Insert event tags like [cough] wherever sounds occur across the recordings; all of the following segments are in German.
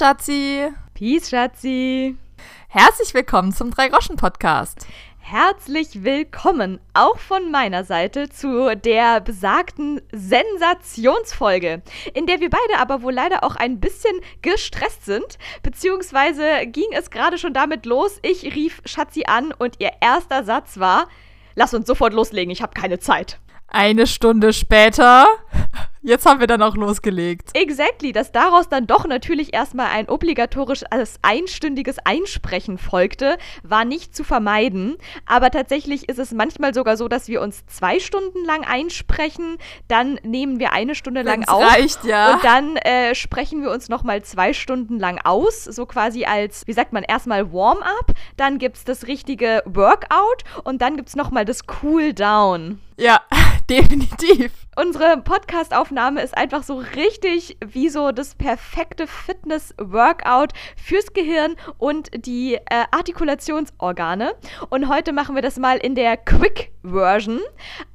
Schatzi. Peace, Schatzi. Herzlich willkommen zum Drei-Groschen-Podcast. Herzlich willkommen auch von meiner Seite zu der besagten Sensationsfolge, in der wir beide aber wohl leider auch ein bisschen gestresst sind, beziehungsweise ging es gerade schon damit los, ich rief Schatzi an und ihr erster Satz war, lass uns sofort loslegen, ich habe keine Zeit. Eine Stunde später Jetzt haben wir dann auch losgelegt. Exactly, dass daraus dann doch natürlich erstmal ein obligatorisches einstündiges Einsprechen folgte, war nicht zu vermeiden. Aber tatsächlich ist es manchmal sogar so, dass wir uns zwei Stunden lang einsprechen, dann nehmen wir eine Stunde lang Wenn's auf reicht, ja. und dann äh, sprechen wir uns nochmal zwei Stunden lang aus, so quasi als, wie sagt man, erstmal Warm-up, dann gibt es das richtige Workout und dann gibt es nochmal das Cool-Down. Ja, [laughs] definitiv. Unsere Podcast-Aufnahme ist einfach so richtig wie so das perfekte Fitness-Workout fürs Gehirn und die äh, Artikulationsorgane. Und heute machen wir das mal in der Quick-Version.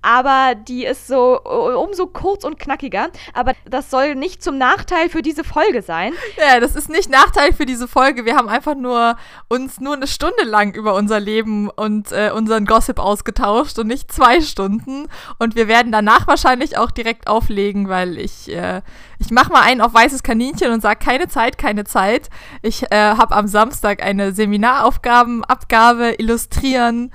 Aber die ist so uh, umso kurz und knackiger. Aber das soll nicht zum Nachteil für diese Folge sein. Ja, das ist nicht Nachteil für diese Folge. Wir haben einfach nur uns nur eine Stunde lang über unser Leben und äh, unseren Gossip ausgetauscht und nicht zwei Stunden. Und wir werden danach wahrscheinlich auch direkt auflegen, weil ich, äh, ich mache mal einen auf weißes Kaninchen und sage keine Zeit, keine Zeit. Ich äh, habe am Samstag eine Seminaraufgabenabgabe illustrieren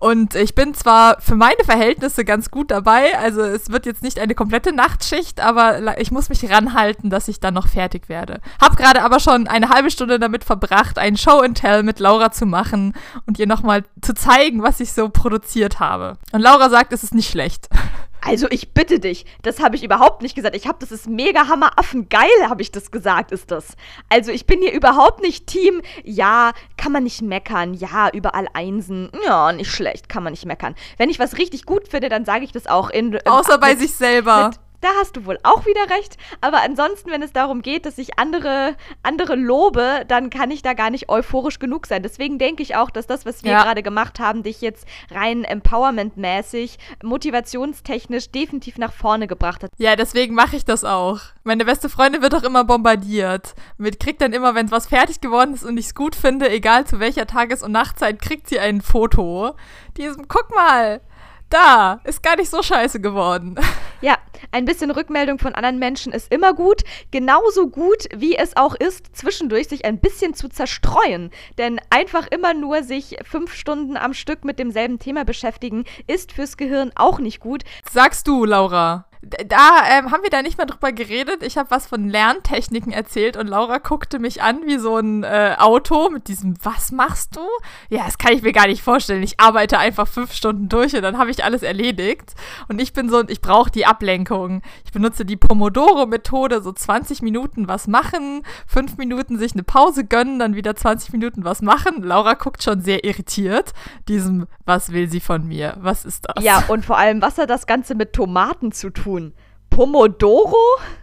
und ich bin zwar für meine Verhältnisse ganz gut dabei, also es wird jetzt nicht eine komplette Nachtschicht, aber ich muss mich ranhalten, dass ich dann noch fertig werde. Hab gerade aber schon eine halbe Stunde damit verbracht, ein Show and Tell mit Laura zu machen und ihr nochmal zu zeigen, was ich so produziert habe. Und Laura sagt, es ist nicht schlecht. [laughs] Also ich bitte dich, das habe ich überhaupt nicht gesagt. Ich habe, das ist mega hammeraffen geil, habe ich das gesagt, ist das. Also ich bin hier überhaupt nicht Team, ja, kann man nicht meckern, ja, überall Einsen, ja, nicht schlecht, kann man nicht meckern. Wenn ich was richtig gut finde, dann sage ich das auch in... Außer bei sich selber. Mit, da hast du wohl auch wieder recht. Aber ansonsten, wenn es darum geht, dass ich andere, andere lobe, dann kann ich da gar nicht euphorisch genug sein. Deswegen denke ich auch, dass das, was wir ja. gerade gemacht haben, dich jetzt rein empowermentmäßig, motivationstechnisch definitiv nach vorne gebracht hat. Ja, deswegen mache ich das auch. Meine beste Freundin wird auch immer bombardiert. Mit kriegt dann immer, wenn was fertig geworden ist und ich es gut finde, egal zu welcher Tages- und Nachtzeit, kriegt sie ein Foto. Diesem, guck mal, da, ist gar nicht so scheiße geworden. [laughs] Ja, ein bisschen Rückmeldung von anderen Menschen ist immer gut. Genauso gut, wie es auch ist, zwischendurch sich ein bisschen zu zerstreuen. Denn einfach immer nur sich fünf Stunden am Stück mit demselben Thema beschäftigen, ist fürs Gehirn auch nicht gut. Sagst du, Laura? Da ähm, haben wir da nicht mal drüber geredet. Ich habe was von Lerntechniken erzählt und Laura guckte mich an wie so ein äh, Auto mit diesem, was machst du? Ja, das kann ich mir gar nicht vorstellen. Ich arbeite einfach fünf Stunden durch und dann habe ich alles erledigt. Und ich bin so, ich brauche die Ablenkung. Ich benutze die Pomodoro-Methode, so 20 Minuten was machen, fünf Minuten sich eine Pause gönnen, dann wieder 20 Minuten was machen. Laura guckt schon sehr irritiert. Diesem, was will sie von mir? Was ist das? Ja, und vor allem, was hat das Ganze mit Tomaten zu tun? Tun? Pomodoro?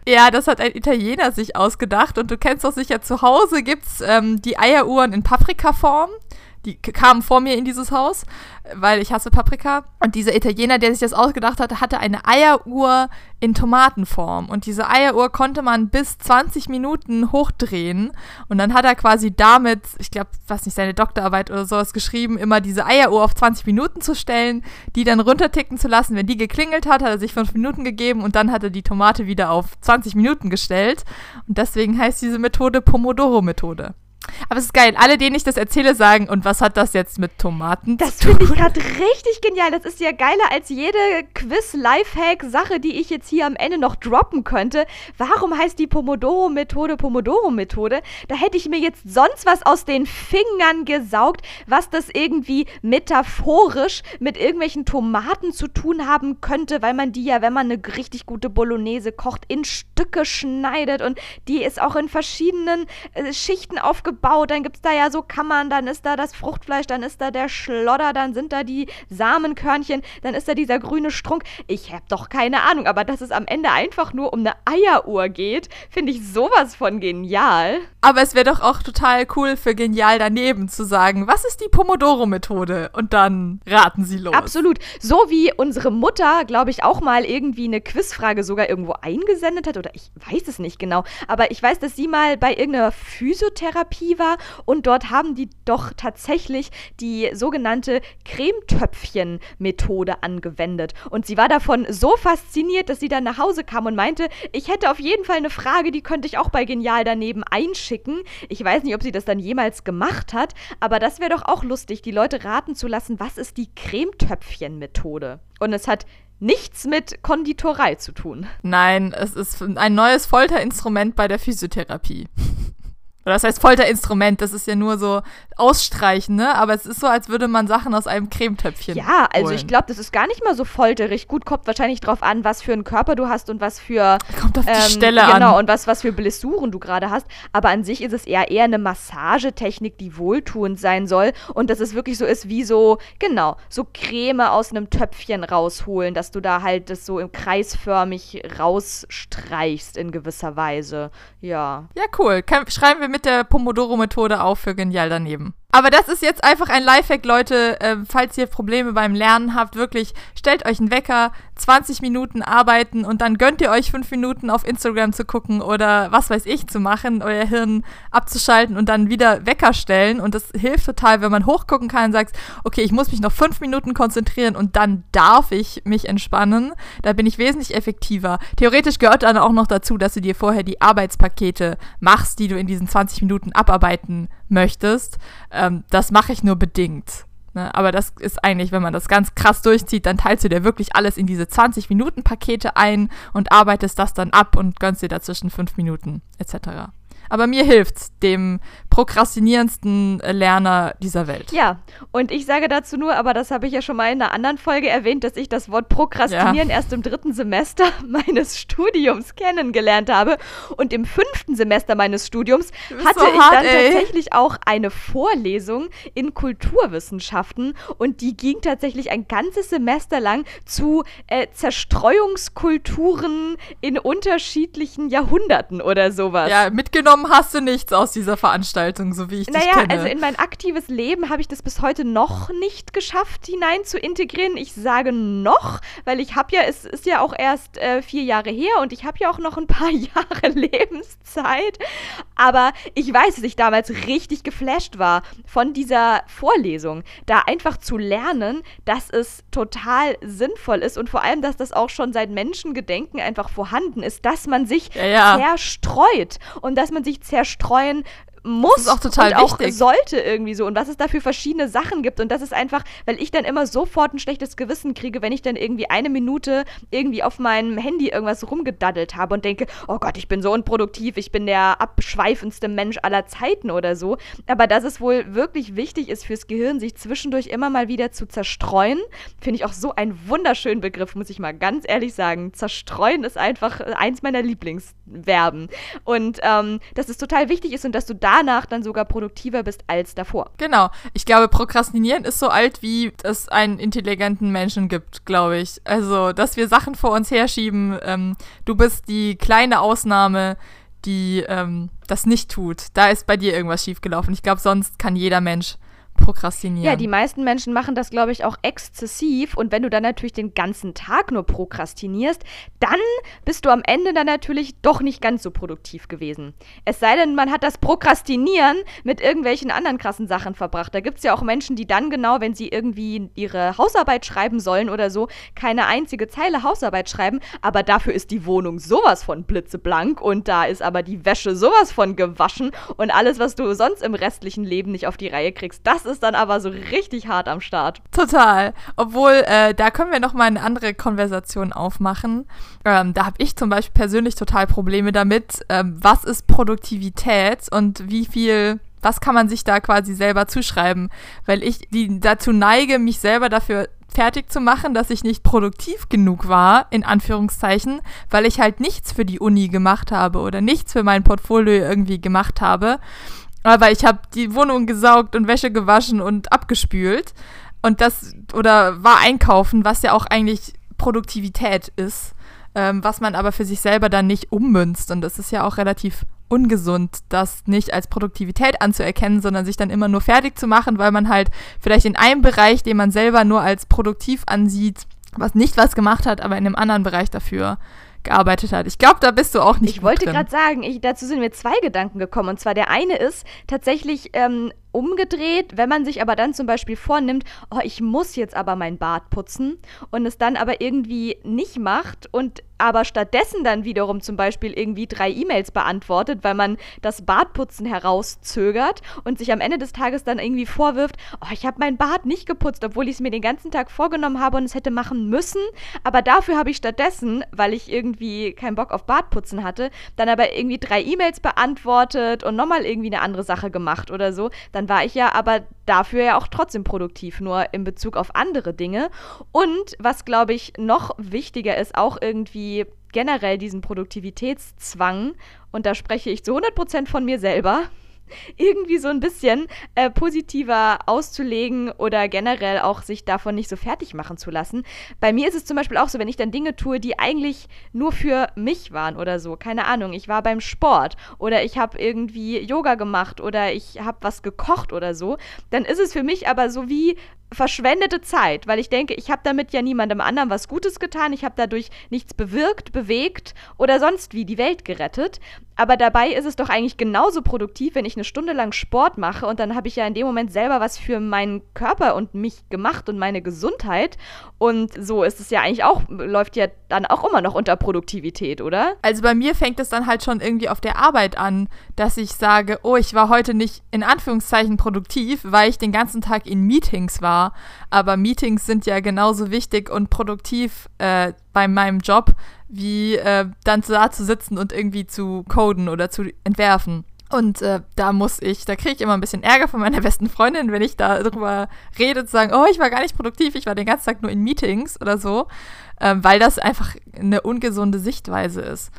Ja, das hat ein Italiener sich ausgedacht und du kennst doch sicher, zu Hause gibt es ähm, die Eieruhren in Paprikaform die kamen vor mir in dieses Haus, weil ich hasse Paprika. Und dieser Italiener, der sich das ausgedacht hatte, hatte eine Eieruhr in Tomatenform. Und diese Eieruhr konnte man bis 20 Minuten hochdrehen. Und dann hat er quasi damit, ich glaube, was nicht, seine Doktorarbeit oder sowas geschrieben, immer diese Eieruhr auf 20 Minuten zu stellen, die dann runterticken zu lassen. Wenn die geklingelt hat, hat er sich 5 Minuten gegeben und dann hat er die Tomate wieder auf 20 Minuten gestellt. Und deswegen heißt diese Methode Pomodoro-Methode. Aber es ist geil. Alle, denen ich das erzähle, sagen, und was hat das jetzt mit Tomaten das zu tun? Das finde ich gerade richtig genial. Das ist ja geiler als jede Quiz-Lifehack-Sache, die ich jetzt hier am Ende noch droppen könnte. Warum heißt die Pomodoro-Methode Pomodoro-Methode? Da hätte ich mir jetzt sonst was aus den Fingern gesaugt, was das irgendwie metaphorisch mit irgendwelchen Tomaten zu tun haben könnte, weil man die ja, wenn man eine richtig gute Bolognese kocht, in Stücke schneidet und die ist auch in verschiedenen äh, Schichten aufgebaut aufgebaut. Dann gibt es da ja so Kammern, dann ist da das Fruchtfleisch, dann ist da der Schlodder, dann sind da die Samenkörnchen, dann ist da dieser grüne Strunk. Ich habe doch keine Ahnung, aber dass es am Ende einfach nur um eine Eieruhr geht, finde ich sowas von genial. Aber es wäre doch auch total cool für genial daneben zu sagen, was ist die Pomodoro-Methode? Und dann raten sie los. Absolut. So wie unsere Mutter, glaube ich, auch mal irgendwie eine Quizfrage sogar irgendwo eingesendet hat, oder ich weiß es nicht genau, aber ich weiß, dass sie mal bei irgendeiner Physiotherapie war und dort haben die doch tatsächlich die sogenannte Cremetöpfchen-Methode angewendet. Und sie war davon so fasziniert, dass sie dann nach Hause kam und meinte, ich hätte auf jeden Fall eine Frage, die könnte ich auch bei Genial daneben einschicken. Ich weiß nicht, ob sie das dann jemals gemacht hat, aber das wäre doch auch lustig, die Leute raten zu lassen, was ist die Cremetöpfchen-Methode? Und es hat nichts mit Konditorei zu tun. Nein, es ist ein neues Folterinstrument bei der Physiotherapie. Oder das heißt Folterinstrument, das ist ja nur so ausstreichen, ne? Aber es ist so, als würde man Sachen aus einem Cremetöpfchen. Ja, also holen. ich glaube, das ist gar nicht mal so folterig. Gut, kommt wahrscheinlich drauf an, was für einen Körper du hast und was für. Kommt auf die ähm, Stelle genau, an. Genau, und was, was für Blessuren du gerade hast. Aber an sich ist es eher eher eine Massagetechnik, die wohltuend sein soll. Und dass es wirklich so ist, wie so, genau, so Creme aus einem Töpfchen rausholen, dass du da halt das so im kreisförmig rausstreichst in gewisser Weise. Ja. Ja, cool. Kann, schreiben wir mit der Pomodoro-Methode auf für genial daneben. Aber das ist jetzt einfach ein Lifehack, Leute. Äh, falls ihr Probleme beim Lernen habt, wirklich stellt euch einen Wecker, 20 Minuten arbeiten und dann gönnt ihr euch 5 Minuten auf Instagram zu gucken oder was weiß ich zu machen, euer Hirn abzuschalten und dann wieder Wecker stellen. Und das hilft total, wenn man hochgucken kann und sagt, okay, ich muss mich noch 5 Minuten konzentrieren und dann darf ich mich entspannen. Da bin ich wesentlich effektiver. Theoretisch gehört dann auch noch dazu, dass du dir vorher die Arbeitspakete machst, die du in diesen 20 Minuten abarbeiten möchtest. Ähm, das mache ich nur bedingt. Ne? Aber das ist eigentlich, wenn man das ganz krass durchzieht, dann teilst du dir wirklich alles in diese 20-Minuten-Pakete ein und arbeitest das dann ab und gönnst dir dazwischen 5 Minuten etc. Aber mir hilft's, dem prokrastinierendsten Lerner dieser Welt. Ja, und ich sage dazu nur, aber das habe ich ja schon mal in einer anderen Folge erwähnt, dass ich das Wort Prokrastinieren ja. erst im dritten Semester [laughs] meines Studiums kennengelernt habe. Und im fünften Semester meines Studiums hatte so ich hart, dann ey. tatsächlich auch eine Vorlesung in Kulturwissenschaften und die ging tatsächlich ein ganzes Semester lang zu äh, Zerstreuungskulturen in unterschiedlichen Jahrhunderten oder sowas. Ja, mitgenommen mitgenommen hast du nichts aus dieser Veranstaltung, so wie ich naja, dich kenne. Naja, also in mein aktives Leben habe ich das bis heute noch nicht geschafft, hinein zu integrieren. Ich sage noch, weil ich habe ja, es ist ja auch erst äh, vier Jahre her und ich habe ja auch noch ein paar [laughs] Jahre Lebenszeit. Aber ich weiß, dass ich damals richtig geflasht war von dieser Vorlesung. Da einfach zu lernen, dass es total sinnvoll ist und vor allem, dass das auch schon seit Menschengedenken einfach vorhanden ist, dass man sich ja, ja. zerstreut und dass man sich zerstreuen muss das auch total und auch sollte irgendwie so. Und was es da für verschiedene Sachen gibt. Und das ist einfach, weil ich dann immer sofort ein schlechtes Gewissen kriege, wenn ich dann irgendwie eine Minute irgendwie auf meinem Handy irgendwas rumgedaddelt habe und denke, oh Gott, ich bin so unproduktiv, ich bin der abschweifendste Mensch aller Zeiten oder so, aber dass es wohl wirklich wichtig ist fürs Gehirn, sich zwischendurch immer mal wieder zu zerstreuen, finde ich auch so ein wunderschönen Begriff, muss ich mal ganz ehrlich sagen. Zerstreuen ist einfach eins meiner Lieblingsverben. Und ähm, dass es total wichtig ist und dass du da danach dann sogar produktiver bist als davor. Genau. Ich glaube, Prokrastinieren ist so alt, wie es einen intelligenten Menschen gibt, glaube ich. Also, dass wir Sachen vor uns herschieben. Ähm, du bist die kleine Ausnahme, die ähm, das nicht tut. Da ist bei dir irgendwas schiefgelaufen. Ich glaube, sonst kann jeder Mensch prokrastinieren. Ja, die meisten Menschen machen das, glaube ich, auch exzessiv. Und wenn du dann natürlich den ganzen Tag nur prokrastinierst, dann bist du am Ende dann natürlich doch nicht ganz so produktiv gewesen. Es sei denn, man hat das Prokrastinieren mit irgendwelchen anderen krassen Sachen verbracht. Da gibt es ja auch Menschen, die dann genau, wenn sie irgendwie ihre Hausarbeit schreiben sollen oder so, keine einzige Zeile Hausarbeit schreiben, aber dafür ist die Wohnung sowas von blitzeblank und da ist aber die Wäsche sowas von gewaschen und alles, was du sonst im restlichen Leben nicht auf die Reihe kriegst, das ist dann aber so richtig hart am Start. Total. Obwohl, äh, da können wir nochmal eine andere Konversation aufmachen. Ähm, da habe ich zum Beispiel persönlich total Probleme damit. Ähm, was ist Produktivität und wie viel was kann man sich da quasi selber zuschreiben? Weil ich die dazu neige, mich selber dafür fertig zu machen, dass ich nicht produktiv genug war, in Anführungszeichen, weil ich halt nichts für die Uni gemacht habe oder nichts für mein Portfolio irgendwie gemacht habe. Aber ich habe die Wohnung gesaugt und Wäsche gewaschen und abgespült. Und das, oder war einkaufen, was ja auch eigentlich Produktivität ist, ähm, was man aber für sich selber dann nicht ummünzt. Und das ist ja auch relativ ungesund, das nicht als Produktivität anzuerkennen, sondern sich dann immer nur fertig zu machen, weil man halt vielleicht in einem Bereich, den man selber nur als produktiv ansieht, was nicht was gemacht hat, aber in einem anderen Bereich dafür gearbeitet hat. Ich glaube, da bist du auch nicht. Ich wollte gerade sagen, ich, dazu sind mir zwei Gedanken gekommen. Und zwar der eine ist tatsächlich ähm, umgedreht, wenn man sich aber dann zum Beispiel vornimmt, oh, ich muss jetzt aber mein Bart putzen und es dann aber irgendwie nicht macht und aber stattdessen dann wiederum zum Beispiel irgendwie drei E-Mails beantwortet, weil man das Bartputzen herauszögert und sich am Ende des Tages dann irgendwie vorwirft, oh, ich habe mein Bart nicht geputzt, obwohl ich es mir den ganzen Tag vorgenommen habe und es hätte machen müssen, aber dafür habe ich stattdessen, weil ich irgendwie keinen Bock auf Bartputzen hatte, dann aber irgendwie drei E-Mails beantwortet und nochmal irgendwie eine andere Sache gemacht oder so, dann war ich ja aber dafür ja auch trotzdem produktiv, nur in Bezug auf andere Dinge. Und was, glaube ich, noch wichtiger ist, auch irgendwie generell diesen Produktivitätszwang, und da spreche ich zu 100% von mir selber, [laughs] irgendwie so ein bisschen äh, positiver auszulegen oder generell auch sich davon nicht so fertig machen zu lassen. Bei mir ist es zum Beispiel auch so, wenn ich dann Dinge tue, die eigentlich nur für mich waren oder so. Keine Ahnung, ich war beim Sport oder ich habe irgendwie Yoga gemacht oder ich habe was gekocht oder so, dann ist es für mich aber so wie verschwendete Zeit, weil ich denke, ich habe damit ja niemandem anderen was Gutes getan, ich habe dadurch nichts bewirkt, bewegt oder sonst wie die Welt gerettet. Aber dabei ist es doch eigentlich genauso produktiv, wenn ich eine Stunde lang Sport mache und dann habe ich ja in dem Moment selber was für meinen Körper und mich gemacht und meine Gesundheit. Und so ist es ja eigentlich auch, läuft ja dann auch immer noch unter Produktivität, oder? Also bei mir fängt es dann halt schon irgendwie auf der Arbeit an, dass ich sage, oh, ich war heute nicht in Anführungszeichen produktiv, weil ich den ganzen Tag in Meetings war war. Aber Meetings sind ja genauso wichtig und produktiv äh, bei meinem Job, wie äh, dann da zu sitzen und irgendwie zu coden oder zu entwerfen. Und äh, da muss ich, da kriege ich immer ein bisschen Ärger von meiner besten Freundin, wenn ich da drüber rede, zu sagen, oh, ich war gar nicht produktiv, ich war den ganzen Tag nur in Meetings oder so, äh, weil das einfach eine ungesunde Sichtweise ist.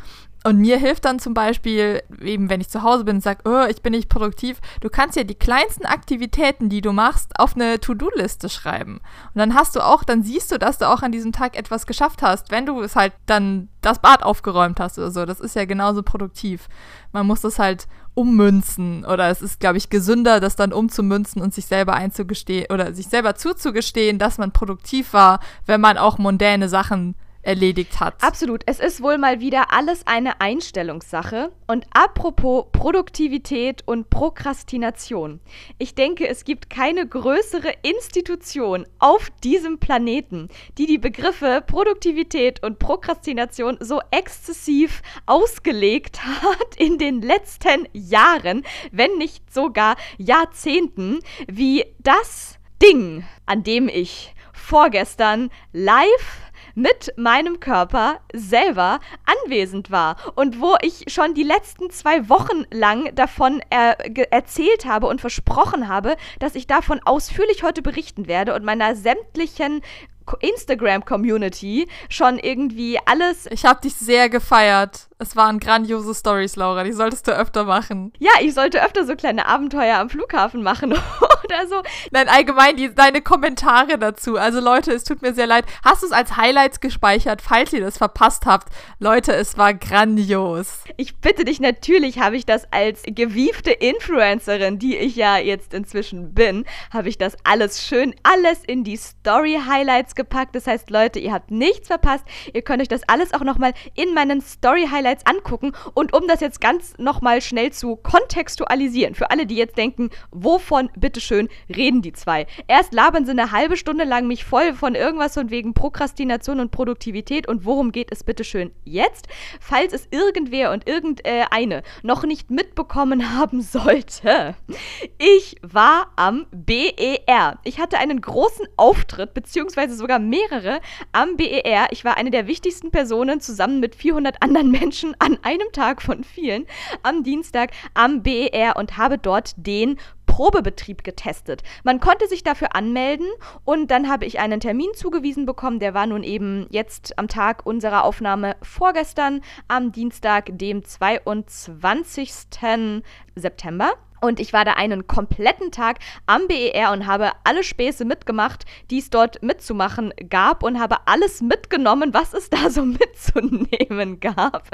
Und mir hilft dann zum Beispiel, eben wenn ich zu Hause bin und sage, oh, ich bin nicht produktiv, du kannst ja die kleinsten Aktivitäten, die du machst, auf eine To-Do-Liste schreiben. Und dann hast du auch, dann siehst du, dass du auch an diesem Tag etwas geschafft hast, wenn du es halt dann das Bad aufgeräumt hast oder so. Das ist ja genauso produktiv. Man muss das halt ummünzen oder es ist, glaube ich, gesünder, das dann umzumünzen und sich selber einzugestehen oder sich selber zuzugestehen, dass man produktiv war, wenn man auch mondäne Sachen erledigt hat. Absolut. Es ist wohl mal wieder alles eine Einstellungssache. Und apropos Produktivität und Prokrastination. Ich denke, es gibt keine größere Institution auf diesem Planeten, die die Begriffe Produktivität und Prokrastination so exzessiv ausgelegt [laughs] hat in den letzten Jahren, wenn nicht sogar Jahrzehnten, wie das Ding, an dem ich vorgestern live mit meinem Körper selber anwesend war und wo ich schon die letzten zwei Wochen lang davon er erzählt habe und versprochen habe, dass ich davon ausführlich heute berichten werde und meiner sämtlichen Instagram-Community schon irgendwie alles. Ich habe dich sehr gefeiert. Es waren grandiose Stories, Laura. Die solltest du öfter machen. Ja, ich sollte öfter so kleine Abenteuer am Flughafen machen [laughs] oder so. Nein, allgemein die, deine Kommentare dazu. Also Leute, es tut mir sehr leid. Hast du es als Highlights gespeichert, falls ihr das verpasst habt? Leute, es war grandios. Ich bitte dich, natürlich habe ich das als gewiefte Influencerin, die ich ja jetzt inzwischen bin, habe ich das alles schön, alles in die Story-Highlights gepackt. Das heißt, Leute, ihr habt nichts verpasst. Ihr könnt euch das alles auch nochmal in meinen Story-Highlights Highlights angucken. Und um das jetzt ganz nochmal schnell zu kontextualisieren, für alle, die jetzt denken, wovon bitteschön reden die zwei? Erst labern sie eine halbe Stunde lang mich voll von irgendwas von wegen Prokrastination und Produktivität und worum geht es bitteschön jetzt? Falls es irgendwer und irgendeine noch nicht mitbekommen [laughs] haben sollte, ich war am BER. Ich hatte einen großen Auftritt, beziehungsweise sogar mehrere am BER. Ich war eine der wichtigsten Personen zusammen mit 400 anderen Menschen Menschen an einem Tag von vielen am Dienstag am BER und habe dort den Probebetrieb getestet. Man konnte sich dafür anmelden und dann habe ich einen Termin zugewiesen bekommen. Der war nun eben jetzt am Tag unserer Aufnahme vorgestern, am Dienstag, dem 22. September. Und ich war da einen kompletten Tag am BER und habe alle Späße mitgemacht, die es dort mitzumachen gab und habe alles mitgenommen, was es da so [laughs] mitzunehmen gab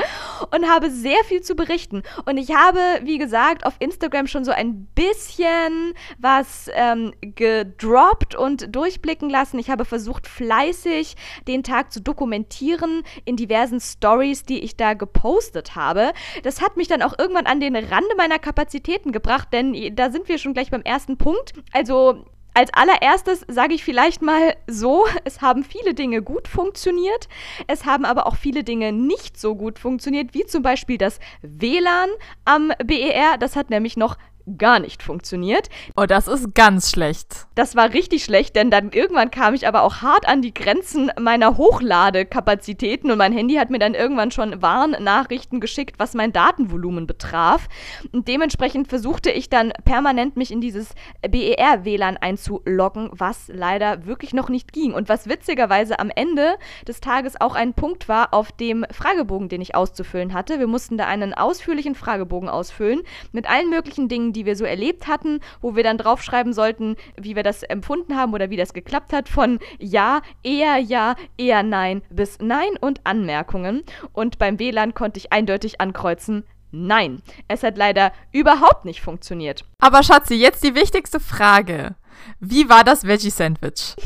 und habe sehr viel zu berichten. Und ich habe, wie gesagt, auf Instagram schon so ein bisschen was ähm, gedroppt und durchblicken lassen. Ich habe versucht, fleißig den Tag zu dokumentieren in diversen Stories, die ich da gepostet habe. Das hat mich dann auch irgendwann an den Rande meiner Kapazitäten gebracht, denn da sind wir schon gleich beim ersten Punkt. Also als allererstes sage ich vielleicht mal so, [laughs] es haben viele Dinge gut funktioniert, es haben aber auch viele Dinge nicht so gut funktioniert, wie zum Beispiel das WLAN am BER. Das hat nämlich noch gar nicht funktioniert. Oh, das ist ganz schlecht. Das war richtig schlecht, denn dann irgendwann kam ich aber auch hart an die Grenzen meiner Hochdladekapazitäten und mein Handy hat mir dann irgendwann schon Warnnachrichten geschickt, was mein Datenvolumen betraf. Und dementsprechend versuchte ich dann permanent mich in dieses BER-WLAN einzuloggen, was leider wirklich noch nicht ging. Und was witzigerweise am Ende des Tages auch ein Punkt war auf dem Fragebogen, den ich auszufüllen hatte. Wir mussten da einen ausführlichen Fragebogen ausfüllen mit allen möglichen Dingen, die wir so erlebt hatten, wo wir dann draufschreiben sollten, wie wir das empfunden haben oder wie das geklappt hat, von ja, eher ja, eher nein bis nein und Anmerkungen. Und beim WLAN konnte ich eindeutig ankreuzen, Nein, es hat leider überhaupt nicht funktioniert. Aber Schatzi, jetzt die wichtigste Frage. Wie war das Veggie-Sandwich? [laughs]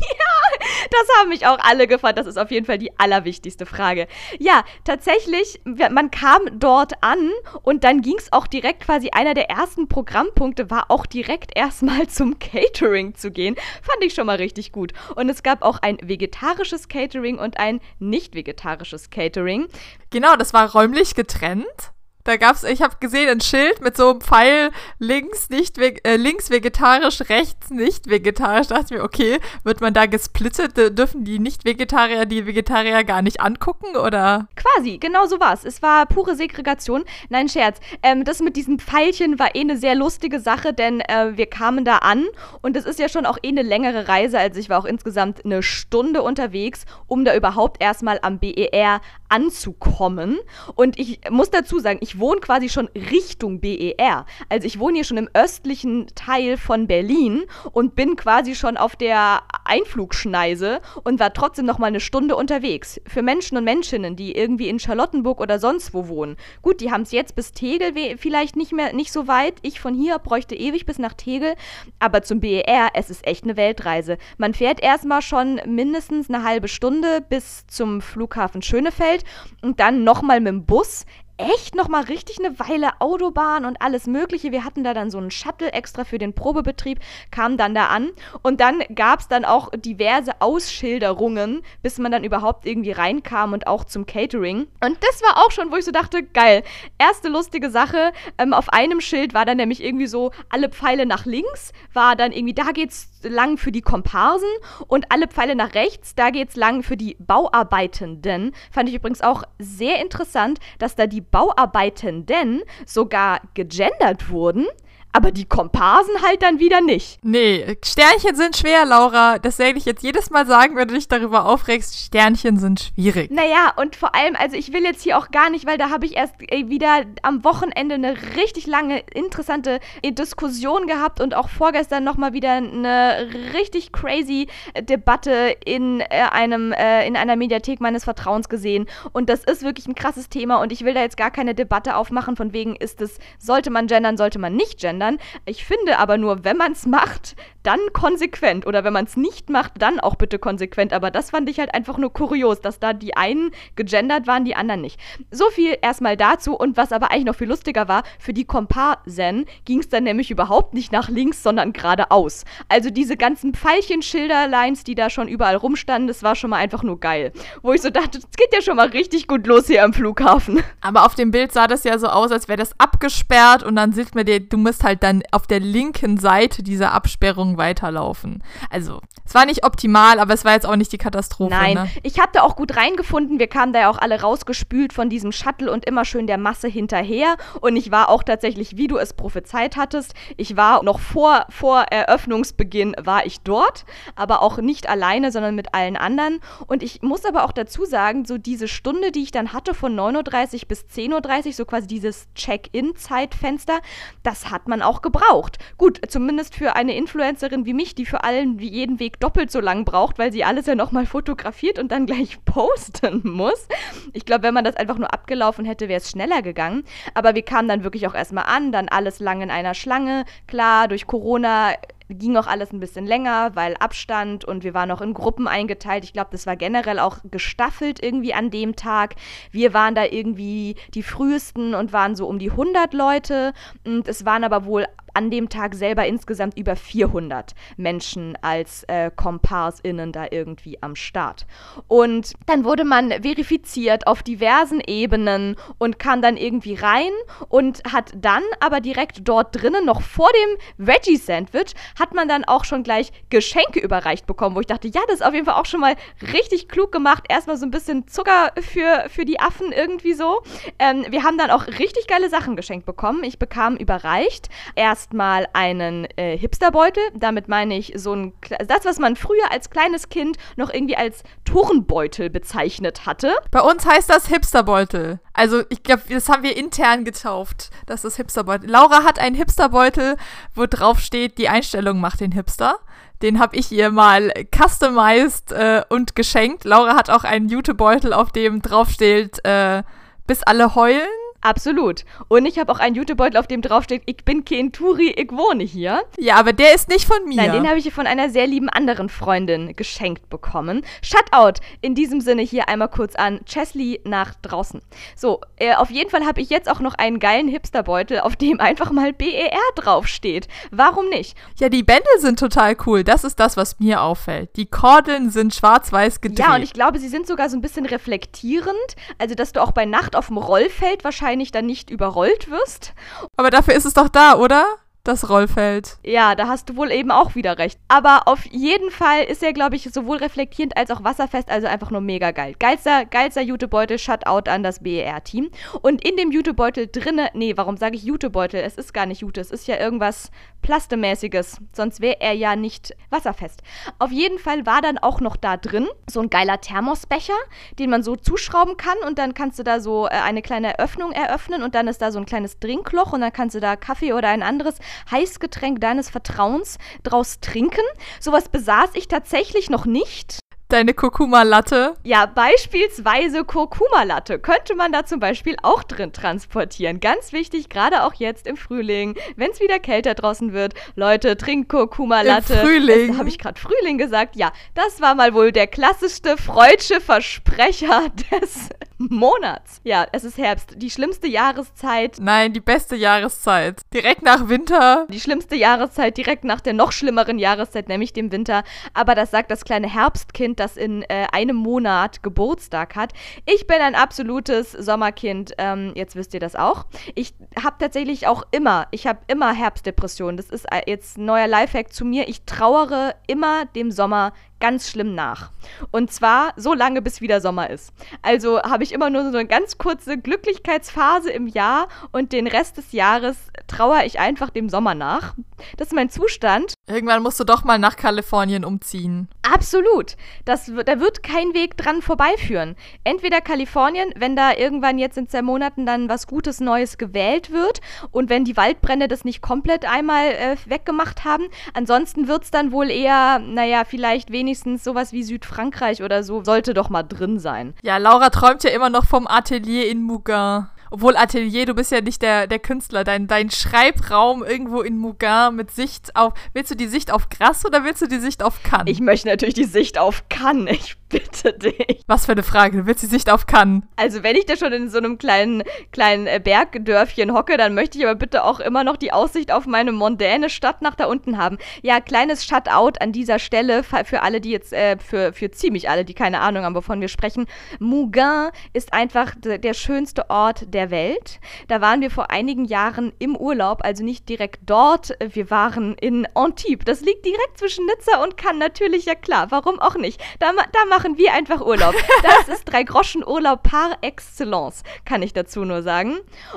Ja, das haben mich auch alle gefragt. Das ist auf jeden Fall die allerwichtigste Frage. Ja, tatsächlich, man kam dort an und dann ging es auch direkt quasi, einer der ersten Programmpunkte war auch direkt erstmal [laughs] zum Catering zu gehen. Fand ich schon mal richtig gut. Und es gab auch ein vegetarisches Catering und ein nicht vegetarisches Catering. Genau, das war räumlich getrennt. Da gab's, ich habe gesehen, ein Schild mit so einem Pfeil links nicht äh, links vegetarisch, rechts nicht vegetarisch. Da dachte ich mir, okay, wird man da gesplittet? Dürfen die Nicht-Vegetarier die Vegetarier gar nicht angucken oder? Quasi, genau so war's. Es war pure Segregation. Nein, Scherz. Ähm, das mit diesen Pfeilchen war eh eine sehr lustige Sache, denn äh, wir kamen da an und es ist ja schon auch eh eine längere Reise. Also ich war auch insgesamt eine Stunde unterwegs, um da überhaupt erstmal am BER anzukommen. Und ich muss dazu sagen, ich wohne quasi schon Richtung BER. Also ich wohne hier schon im östlichen Teil von Berlin und bin quasi schon auf der Einflugschneise und war trotzdem noch mal eine Stunde unterwegs. Für Menschen und Menschinnen, die irgendwie in Charlottenburg oder sonst wo wohnen. Gut, die haben es jetzt bis Tegel vielleicht nicht mehr nicht so weit. Ich von hier bräuchte ewig bis nach Tegel, aber zum BER, es ist echt eine Weltreise. Man fährt erstmal schon mindestens eine halbe Stunde bis zum Flughafen Schönefeld und dann nochmal mit dem Bus echt noch mal richtig eine Weile Autobahn und alles Mögliche. Wir hatten da dann so einen Shuttle extra für den Probebetrieb, kam dann da an und dann gab es dann auch diverse Ausschilderungen, bis man dann überhaupt irgendwie reinkam und auch zum Catering. Und das war auch schon, wo ich so dachte, geil. Erste lustige Sache. Ähm, auf einem Schild war dann nämlich irgendwie so alle Pfeile nach links, war dann irgendwie, da geht's lang für die Komparsen und alle Pfeile nach rechts, da geht's lang für die Bauarbeitenden. Fand ich übrigens auch sehr interessant, dass da die Bauarbeitenden sogar gegendert wurden aber die Komparsen halt dann wieder nicht. Nee, Sternchen sind schwer, Laura. Das werde ich jetzt jedes Mal sagen, wenn du dich darüber aufregst. Sternchen sind schwierig. Naja, und vor allem, also ich will jetzt hier auch gar nicht, weil da habe ich erst ey, wieder am Wochenende eine richtig lange, interessante Diskussion gehabt und auch vorgestern nochmal wieder eine richtig crazy Debatte in, äh, einem, äh, in einer Mediathek meines Vertrauens gesehen. Und das ist wirklich ein krasses Thema und ich will da jetzt gar keine Debatte aufmachen, von wegen ist es, sollte man gendern, sollte man nicht gendern ändern. Ich finde aber nur, wenn man es macht, dann konsequent. Oder wenn man es nicht macht, dann auch bitte konsequent. Aber das fand ich halt einfach nur kurios, dass da die einen gegendert waren, die anderen nicht. So viel erstmal dazu. Und was aber eigentlich noch viel lustiger war, für die Komparsen ging es dann nämlich überhaupt nicht nach links, sondern geradeaus. Also diese ganzen Pfeilchen-Schilderlines, die da schon überall rumstanden, das war schon mal einfach nur geil. Wo ich so dachte, es geht ja schon mal richtig gut los hier am Flughafen. Aber auf dem Bild sah das ja so aus, als wäre das abgesperrt und dann sieht man dir, du musst halt dann auf der linken Seite dieser Absperrung weiterlaufen. Also, es war nicht optimal, aber es war jetzt auch nicht die Katastrophe. Nein, ne? ich habe da auch gut reingefunden. Wir kamen da ja auch alle rausgespült von diesem Shuttle und immer schön der Masse hinterher. Und ich war auch tatsächlich, wie du es prophezeit hattest, ich war noch vor, vor Eröffnungsbeginn war ich dort, aber auch nicht alleine, sondern mit allen anderen. Und ich muss aber auch dazu sagen, so diese Stunde, die ich dann hatte von 9.30 Uhr bis 10.30 Uhr, so quasi dieses Check-in-Zeitfenster, das hat man auch gebraucht. Gut, zumindest für eine Influencerin wie mich, die für allen wie jeden Weg doppelt so lang braucht, weil sie alles ja nochmal fotografiert und dann gleich [laughs] posten muss. Ich glaube, wenn man das einfach nur abgelaufen hätte, wäre es schneller gegangen. Aber wir kamen dann wirklich auch erstmal an, dann alles lang in einer Schlange. Klar, durch Corona ging auch alles ein bisschen länger, weil Abstand und wir waren auch in Gruppen eingeteilt. Ich glaube, das war generell auch gestaffelt irgendwie an dem Tag. Wir waren da irgendwie die frühesten und waren so um die 100 Leute und es waren aber wohl an dem Tag selber insgesamt über 400 Menschen als äh, KomparsInnen da irgendwie am Start. Und dann wurde man verifiziert auf diversen Ebenen und kam dann irgendwie rein und hat dann aber direkt dort drinnen, noch vor dem Veggie-Sandwich, hat man dann auch schon gleich Geschenke überreicht bekommen, wo ich dachte, ja, das ist auf jeden Fall auch schon mal richtig klug gemacht. Erstmal so ein bisschen Zucker für, für die Affen irgendwie so. Ähm, wir haben dann auch richtig geile Sachen geschenkt bekommen. Ich bekam überreicht erstmal einen äh, Hipsterbeutel. Damit meine ich so ein, das, was man früher als kleines Kind noch irgendwie als Turnbeutel bezeichnet hatte. Bei uns heißt das Hipsterbeutel. Also ich glaube, das haben wir intern getauft. Das ist Hipsterbeutel. Laura hat einen Hipsterbeutel, wo drauf steht, die Einstellung macht den Hipster. Den habe ich ihr mal customized äh, und geschenkt. Laura hat auch einen Jutebeutel, auf dem drauf steht, äh, bis alle heulen. Absolut. Und ich habe auch einen Jutebeutel, auf dem draufsteht, ich bin kein Turi, ich wohne hier. Ja, aber der ist nicht von mir. Nein, den habe ich von einer sehr lieben anderen Freundin geschenkt bekommen. Shutout in diesem Sinne hier einmal kurz an Chesley nach draußen. So, äh, auf jeden Fall habe ich jetzt auch noch einen geilen Hipsterbeutel, auf dem einfach mal BER draufsteht. Warum nicht? Ja, die Bändel sind total cool. Das ist das, was mir auffällt. Die Kordeln sind schwarz-weiß gedreht. Ja, und ich glaube, sie sind sogar so ein bisschen reflektierend. Also, dass du auch bei Nacht auf dem Rollfeld wahrscheinlich dann nicht überrollt wirst. Aber dafür ist es doch da, oder? Das Rollfeld. Ja, da hast du wohl eben auch wieder recht. Aber auf jeden Fall ist er, glaube ich, sowohl reflektierend als auch wasserfest, also einfach nur mega geil. Geilster, geilster Jutebeutel, Shutout an das BER-Team. Und in dem Jutebeutel drinne, nee, warum sage ich Jutebeutel? Es ist gar nicht Jute, es ist ja irgendwas Plastemäßiges. Sonst wäre er ja nicht wasserfest. Auf jeden Fall war dann auch noch da drin so ein geiler Thermosbecher, den man so zuschrauben kann und dann kannst du da so äh, eine kleine Öffnung eröffnen und dann ist da so ein kleines Trinkloch und dann kannst du da Kaffee oder ein anderes Heißgetränk deines Vertrauens draus trinken. Sowas besaß ich tatsächlich noch nicht. Deine Kurkuma-Latte? Ja, beispielsweise Kurkuma-Latte könnte man da zum Beispiel auch drin transportieren. Ganz wichtig, gerade auch jetzt im Frühling, wenn es wieder kälter draußen wird. Leute, trinkt Kurkuma-Latte. Im Frühling? Habe ich gerade Frühling gesagt? Ja, das war mal wohl der klassischste freudsche Versprecher [laughs] des Monats. Ja, es ist Herbst. Die schlimmste Jahreszeit. Nein, die beste Jahreszeit. Direkt nach Winter. Die schlimmste Jahreszeit, direkt nach der noch schlimmeren Jahreszeit, nämlich dem Winter. Aber das sagt das kleine Herbstkind, das in äh, einem Monat Geburtstag hat. Ich bin ein absolutes Sommerkind. Ähm, jetzt wisst ihr das auch. Ich habe tatsächlich auch immer, ich habe immer Herbstdepressionen. Das ist äh, jetzt ein neuer Lifehack zu mir. Ich trauere immer dem Sommer ganz schlimm nach. Und zwar so lange, bis wieder Sommer ist. Also habe ich immer nur so eine ganz kurze Glücklichkeitsphase im Jahr und den Rest des Jahres trauere ich einfach dem Sommer nach. Das ist mein Zustand. Irgendwann musst du doch mal nach Kalifornien umziehen. Absolut. Das, da wird kein Weg dran vorbeiführen. Entweder Kalifornien, wenn da irgendwann jetzt in zwei Monaten dann was Gutes Neues gewählt wird und wenn die Waldbrände das nicht komplett einmal äh, weggemacht haben. Ansonsten wird es dann wohl eher, naja, vielleicht wenigstens sowas wie Südfrankreich oder so, sollte doch mal drin sein. Ja, Laura träumt ja immer noch vom Atelier in Mougin. Obwohl Atelier, du bist ja nicht der, der Künstler. Dein, dein Schreibraum irgendwo in Mougin mit Sicht auf. Willst du die Sicht auf Gras oder willst du die Sicht auf Cannes? Ich möchte natürlich die Sicht auf Cannes. Ich [laughs] bitte dich. Was für eine Frage. Du willst die Sicht auf Cannes. Also, wenn ich da schon in so einem kleinen, kleinen äh, Bergdörfchen hocke, dann möchte ich aber bitte auch immer noch die Aussicht auf meine mondäne Stadt nach da unten haben. Ja, kleines Shutout an dieser Stelle für alle, die jetzt, äh, für, für ziemlich alle, die keine Ahnung haben, wovon wir sprechen. Mougin ist einfach der schönste Ort der Welt. Da waren wir vor einigen Jahren im Urlaub, also nicht direkt dort. Wir waren in Antibes. Das liegt direkt zwischen Nizza und Cannes. Natürlich, ja klar. Warum auch nicht? Da, da machen wir einfach Urlaub. Das ist drei Groschen Urlaub par excellence, kann ich dazu nur sagen.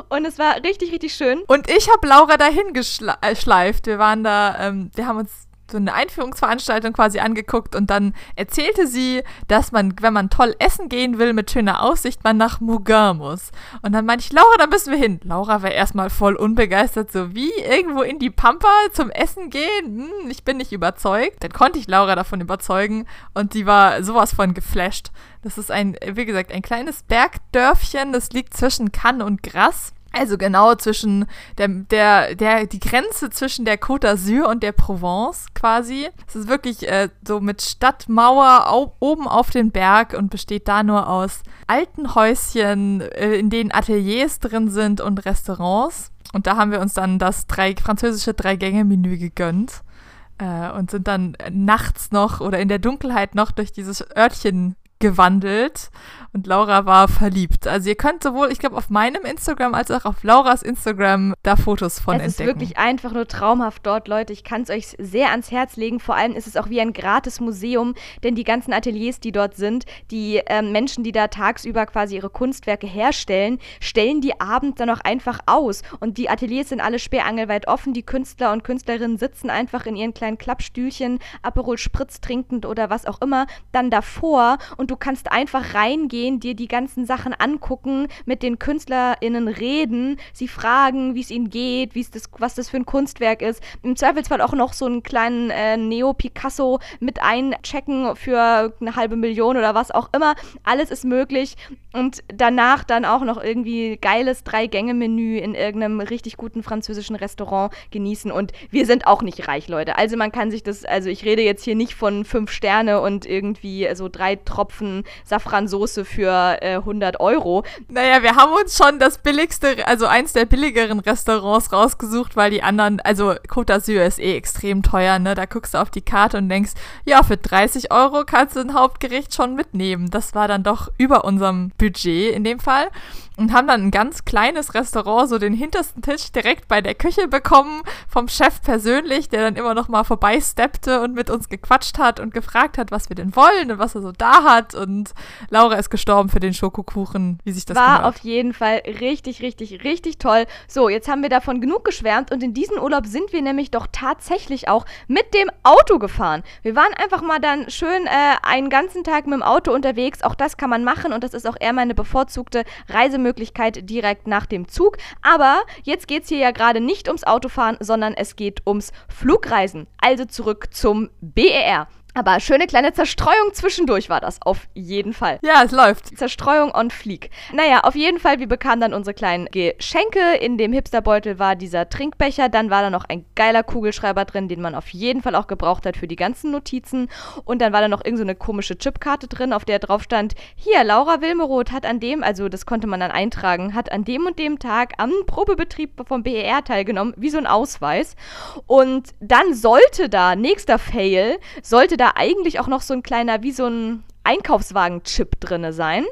Und es war richtig, richtig schön. Und ich habe Laura dahin geschleift. Wir waren da, ähm, wir haben uns so eine Einführungsveranstaltung quasi angeguckt und dann erzählte sie, dass man, wenn man toll essen gehen will mit schöner Aussicht, man nach Mougin muss. Und dann meinte ich, Laura, da müssen wir hin. Laura war erstmal voll unbegeistert, so wie irgendwo in die Pampa zum Essen gehen. Hm, ich bin nicht überzeugt. Dann konnte ich Laura davon überzeugen und sie war sowas von geflasht. Das ist ein, wie gesagt, ein kleines Bergdörfchen, das liegt zwischen Cannes und Grasse. Also genau zwischen der, der, der, die Grenze zwischen der Côte d'Azur und der Provence quasi. Es ist wirklich äh, so mit Stadtmauer au oben auf den Berg und besteht da nur aus alten Häuschen, äh, in denen Ateliers drin sind und Restaurants. Und da haben wir uns dann das drei, französische Drei-Gänge-Menü gegönnt äh, und sind dann nachts noch oder in der Dunkelheit noch durch dieses Örtchen gewandelt und Laura war verliebt. Also ihr könnt sowohl, ich glaube, auf meinem Instagram als auch auf Lauras Instagram da Fotos von es entdecken. Es ist wirklich einfach nur traumhaft dort, Leute. Ich kann es euch sehr ans Herz legen. Vor allem ist es auch wie ein gratis Museum, denn die ganzen Ateliers, die dort sind, die ähm, Menschen, die da tagsüber quasi ihre Kunstwerke herstellen, stellen die abends dann auch einfach aus. Und die Ateliers sind alle sperrangelweit offen. Die Künstler und Künstlerinnen sitzen einfach in ihren kleinen Klappstühlchen, Aperol Spritz trinkend oder was auch immer, dann davor und du kannst einfach reingehen, dir die ganzen Sachen angucken, mit den KünstlerInnen reden, sie fragen, wie es ihnen geht, wie's das, was das für ein Kunstwerk ist. Im Zweifelsfall auch noch so einen kleinen äh, Neo-Picasso mit einchecken für eine halbe Million oder was auch immer. Alles ist möglich. Und danach dann auch noch irgendwie geiles Drei-Gänge-Menü in irgendeinem richtig guten französischen Restaurant genießen. Und wir sind auch nicht reich, Leute. Also man kann sich das, also ich rede jetzt hier nicht von fünf Sterne und irgendwie so drei Tropfen Safransoße für äh, 100 Euro. Naja, wir haben uns schon das billigste, also eins der billigeren Restaurants rausgesucht, weil die anderen, also Côte d'Azur ist eh extrem teuer, ne? Da guckst du auf die Karte und denkst, ja, für 30 Euro kannst du ein Hauptgericht schon mitnehmen. Das war dann doch über unserem Budget in dem Fall und haben dann ein ganz kleines Restaurant, so den hintersten Tisch direkt bei der Küche bekommen, vom Chef persönlich, der dann immer noch mal vorbeisteppte und mit uns gequatscht hat und gefragt hat, was wir denn wollen und was er so da hat. Und Laura ist gestorben für den Schokokuchen, wie sich das War gehört. auf jeden Fall richtig, richtig, richtig toll. So, jetzt haben wir davon genug geschwärmt und in diesem Urlaub sind wir nämlich doch tatsächlich auch mit dem Auto gefahren. Wir waren einfach mal dann schön äh, einen ganzen Tag mit dem Auto unterwegs. Auch das kann man machen und das ist auch eher meine bevorzugte Reisemöglichkeit Möglichkeit direkt nach dem Zug. Aber jetzt geht es hier ja gerade nicht ums Autofahren, sondern es geht ums Flugreisen. Also zurück zum BER. Aber schöne kleine Zerstreuung zwischendurch war das, auf jeden Fall. Ja, es läuft. Zerstreuung on fleek. Naja, auf jeden Fall, wir bekamen dann unsere kleinen Geschenke. In dem Hipsterbeutel war dieser Trinkbecher, dann war da noch ein geiler Kugelschreiber drin, den man auf jeden Fall auch gebraucht hat für die ganzen Notizen. Und dann war da noch irgendeine so komische Chipkarte drin, auf der drauf stand, hier, Laura Wilmeroth hat an dem, also das konnte man dann eintragen, hat an dem und dem Tag am Probebetrieb vom BER teilgenommen, wie so ein Ausweis. Und dann sollte da, nächster Fail, sollte da eigentlich auch noch so ein kleiner, wie so ein Einkaufswagen-Chip drin sein,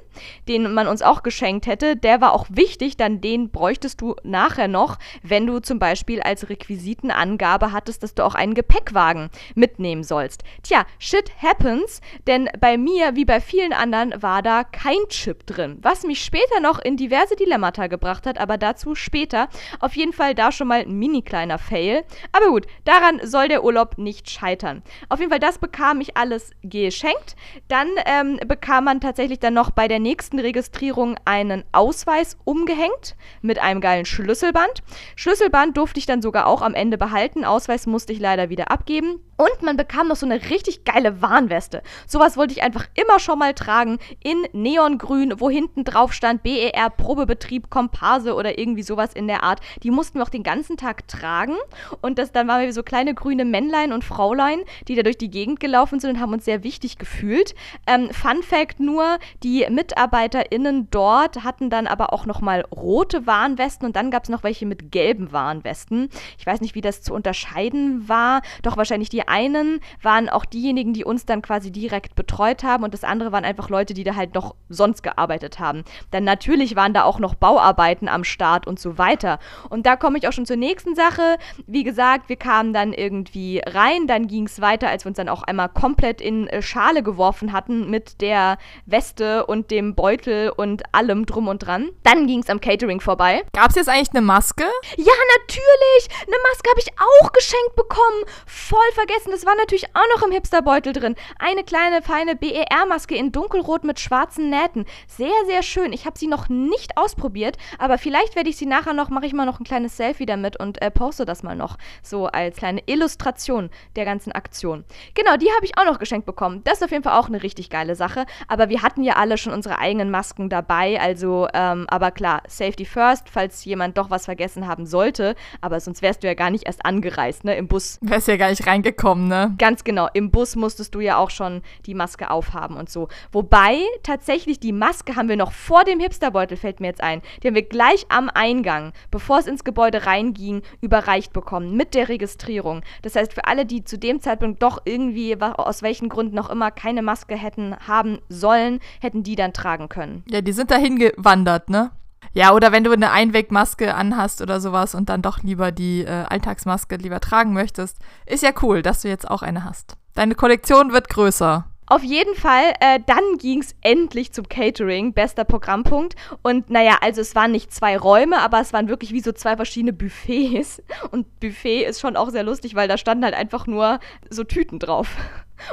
den man uns auch geschenkt hätte. Der war auch wichtig, denn den bräuchtest du nachher noch, wenn du zum Beispiel als Requisitenangabe hattest, dass du auch einen Gepäckwagen mitnehmen sollst. Tja, shit happens, denn bei mir, wie bei vielen anderen, war da kein Chip drin, was mich später noch in diverse Dilemmata gebracht hat, aber dazu später. Auf jeden Fall da schon mal ein mini kleiner Fail. Aber gut, daran soll der Urlaub nicht scheitern. Auf jeden Fall, das bekam ich alles geschenkt. Dann ähm, bekam man tatsächlich dann noch bei der nächsten Registrierung einen Ausweis umgehängt mit einem geilen Schlüsselband. Schlüsselband durfte ich dann sogar auch am Ende behalten. Ausweis musste ich leider wieder abgeben. Und man bekam noch so eine richtig geile Warnweste. Sowas wollte ich einfach immer schon mal tragen. In Neongrün, wo hinten drauf stand BER, Probebetrieb, Komparse oder irgendwie sowas in der Art. Die mussten wir auch den ganzen Tag tragen. Und das, dann waren wir so kleine grüne Männlein und Fraulein, die da durch die Gegend gelaufen sind und haben uns sehr wichtig gefühlt. Ähm, Fun Fact nur, die MitarbeiterInnen dort hatten dann aber auch nochmal rote Warnwesten und dann gab es noch welche mit gelben Warnwesten. Ich weiß nicht, wie das zu unterscheiden war, doch wahrscheinlich die einen waren auch diejenigen, die uns dann quasi direkt betreut haben und das andere waren einfach Leute, die da halt noch sonst gearbeitet haben. Dann natürlich waren da auch noch Bauarbeiten am Start und so weiter. Und da komme ich auch schon zur nächsten Sache. Wie gesagt, wir kamen dann irgendwie rein, dann ging es weiter, als wir uns dann auch einmal komplett in äh, Schale geworfen hatten mit der Weste und dem Beutel und allem drum und dran. Dann ging es am Catering vorbei. Gab es jetzt eigentlich eine Maske? Ja, natürlich! Eine Maske habe ich auch geschenkt bekommen. Voll vergessen. Das war natürlich auch noch im Hipsterbeutel drin. Eine kleine, feine BER-Maske in dunkelrot mit schwarzen Nähten. Sehr, sehr schön. Ich habe sie noch nicht ausprobiert, aber vielleicht werde ich sie nachher noch, mache ich mal noch ein kleines Selfie damit und äh, poste das mal noch. So als kleine Illustration der ganzen Aktion. Genau, die habe ich auch noch geschenkt bekommen. Das ist auf jeden Fall auch eine richtig geile Sache. Aber wir hatten ja alle schon unsere eigenen Masken dabei. Also, ähm, aber klar, Safety first, falls jemand doch was vergessen haben sollte. Aber sonst wärst du ja gar nicht erst angereist, ne? Im Bus. Wärst ja gar nicht reingekommen, ne? Ganz genau. Im Bus musstest du ja auch schon die Maske aufhaben und so. Wobei tatsächlich die Maske haben wir noch vor dem Hipsterbeutel, fällt mir jetzt ein. Die haben wir gleich am Eingang, bevor es ins Gebäude reinging, überreicht bekommen mit der Registrierung. Das heißt, für alle, die zu dem Zeitpunkt doch irgendwie, aus welchen Gründen auch immer, keine Maske hätten haben sollen, hätten die dann tragen können. Ja, die sind dahin gewandert, ne? Ja, oder wenn du eine Einwegmaske anhast oder sowas und dann doch lieber die äh, Alltagsmaske lieber tragen möchtest, ist ja cool, dass du jetzt auch eine hast. Deine Kollektion wird größer. Auf jeden Fall, äh, dann ging es endlich zum Catering, bester Programmpunkt. Und naja, also es waren nicht zwei Räume, aber es waren wirklich wie so zwei verschiedene Buffets. [laughs] Und Buffet ist schon auch sehr lustig, weil da standen halt einfach nur so Tüten drauf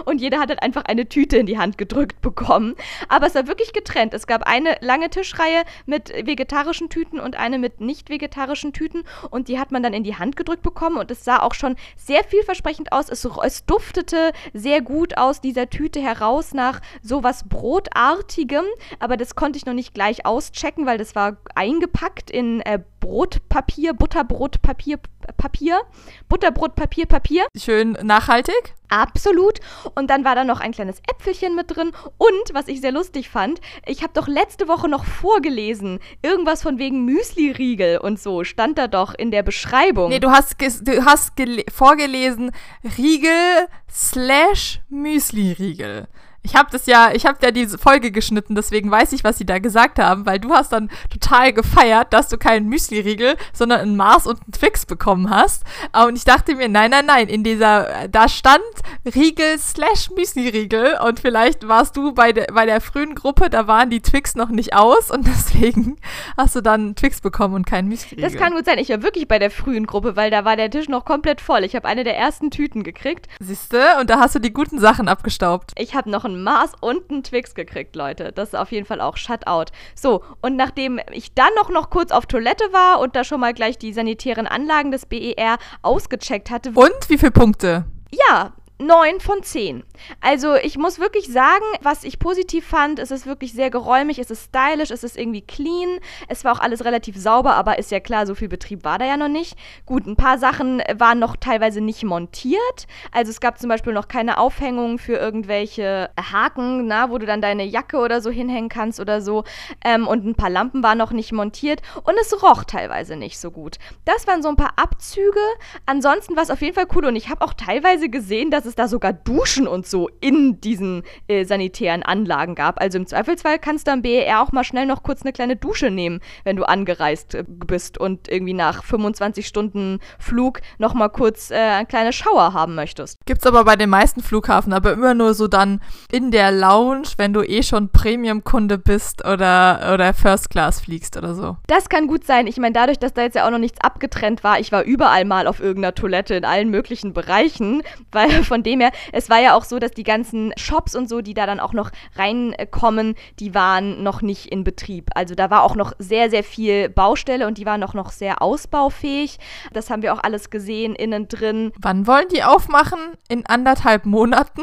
und jeder hat halt einfach eine Tüte in die Hand gedrückt bekommen. Aber es war wirklich getrennt. Es gab eine lange Tischreihe mit vegetarischen Tüten und eine mit nicht vegetarischen Tüten und die hat man dann in die Hand gedrückt bekommen und es sah auch schon sehr vielversprechend aus. Es, es duftete sehr gut aus dieser Tüte heraus nach sowas Brotartigem, aber das konnte ich noch nicht gleich auschecken, weil das war eingepackt in äh, Brotpapier, Butterbrotpapier, Papier, Butterbrotpapier, Papier. Schön nachhaltig. Absolut. Und dann war da noch ein kleines Äpfelchen mit drin. Und was ich sehr lustig fand, ich habe doch letzte Woche noch vorgelesen, irgendwas von wegen Müsli-Riegel und so stand da doch in der Beschreibung. Nee, du hast, du hast vorgelesen Riegel slash Müsli-Riegel. Ich habe das ja, ich habe ja diese Folge geschnitten, deswegen weiß ich, was sie da gesagt haben, weil du hast dann total gefeiert, dass du keinen Müsli-Riegel, sondern einen Mars und einen Twix bekommen hast. Und ich dachte mir, nein, nein, nein, in dieser, da stand Riegel slash Müsli-Riegel und vielleicht warst du bei der, bei der frühen Gruppe, da waren die Twix noch nicht aus und [laughs] deswegen hast du dann Twix bekommen und keinen Müsli-Riegel. Das kann gut sein, ich war wirklich bei der frühen Gruppe, weil da war der Tisch noch komplett voll. Ich habe eine der ersten Tüten gekriegt. Siehste, und da hast du die guten Sachen abgestaubt. Ich habe noch einen Mars und einen Twix gekriegt, Leute. Das ist auf jeden Fall auch Shutout. So, und nachdem ich dann noch, noch kurz auf Toilette war und da schon mal gleich die sanitären Anlagen des BER ausgecheckt hatte. Und wie viele Punkte? Ja, 9 von 10. Also ich muss wirklich sagen, was ich positiv fand, es ist wirklich sehr geräumig, es ist stylisch, es ist irgendwie clean. Es war auch alles relativ sauber, aber ist ja klar, so viel Betrieb war da ja noch nicht. Gut, ein paar Sachen waren noch teilweise nicht montiert. Also es gab zum Beispiel noch keine Aufhängung für irgendwelche Haken, na, wo du dann deine Jacke oder so hinhängen kannst oder so. Ähm, und ein paar Lampen waren noch nicht montiert und es roch teilweise nicht so gut. Das waren so ein paar Abzüge. Ansonsten war es auf jeden Fall cool und ich habe auch teilweise gesehen, dass es da sogar Duschen und so in diesen äh, sanitären Anlagen gab. Also im Zweifelsfall kannst du am BER auch mal schnell noch kurz eine kleine Dusche nehmen, wenn du angereist äh, bist und irgendwie nach 25 Stunden Flug noch mal kurz äh, eine kleine Schauer haben möchtest. Gibt's aber bei den meisten Flughafen, aber immer nur so dann in der Lounge, wenn du eh schon Premium-Kunde bist oder, oder First Class fliegst oder so. Das kann gut sein. Ich meine, dadurch, dass da jetzt ja auch noch nichts abgetrennt war, ich war überall mal auf irgendeiner Toilette in allen möglichen Bereichen, weil von dem her, es war ja auch so, dass die ganzen Shops und so, die da dann auch noch reinkommen, die waren noch nicht in Betrieb. Also da war auch noch sehr, sehr viel Baustelle und die waren auch noch sehr ausbaufähig. Das haben wir auch alles gesehen innen drin. Wann wollen die aufmachen? In anderthalb Monaten?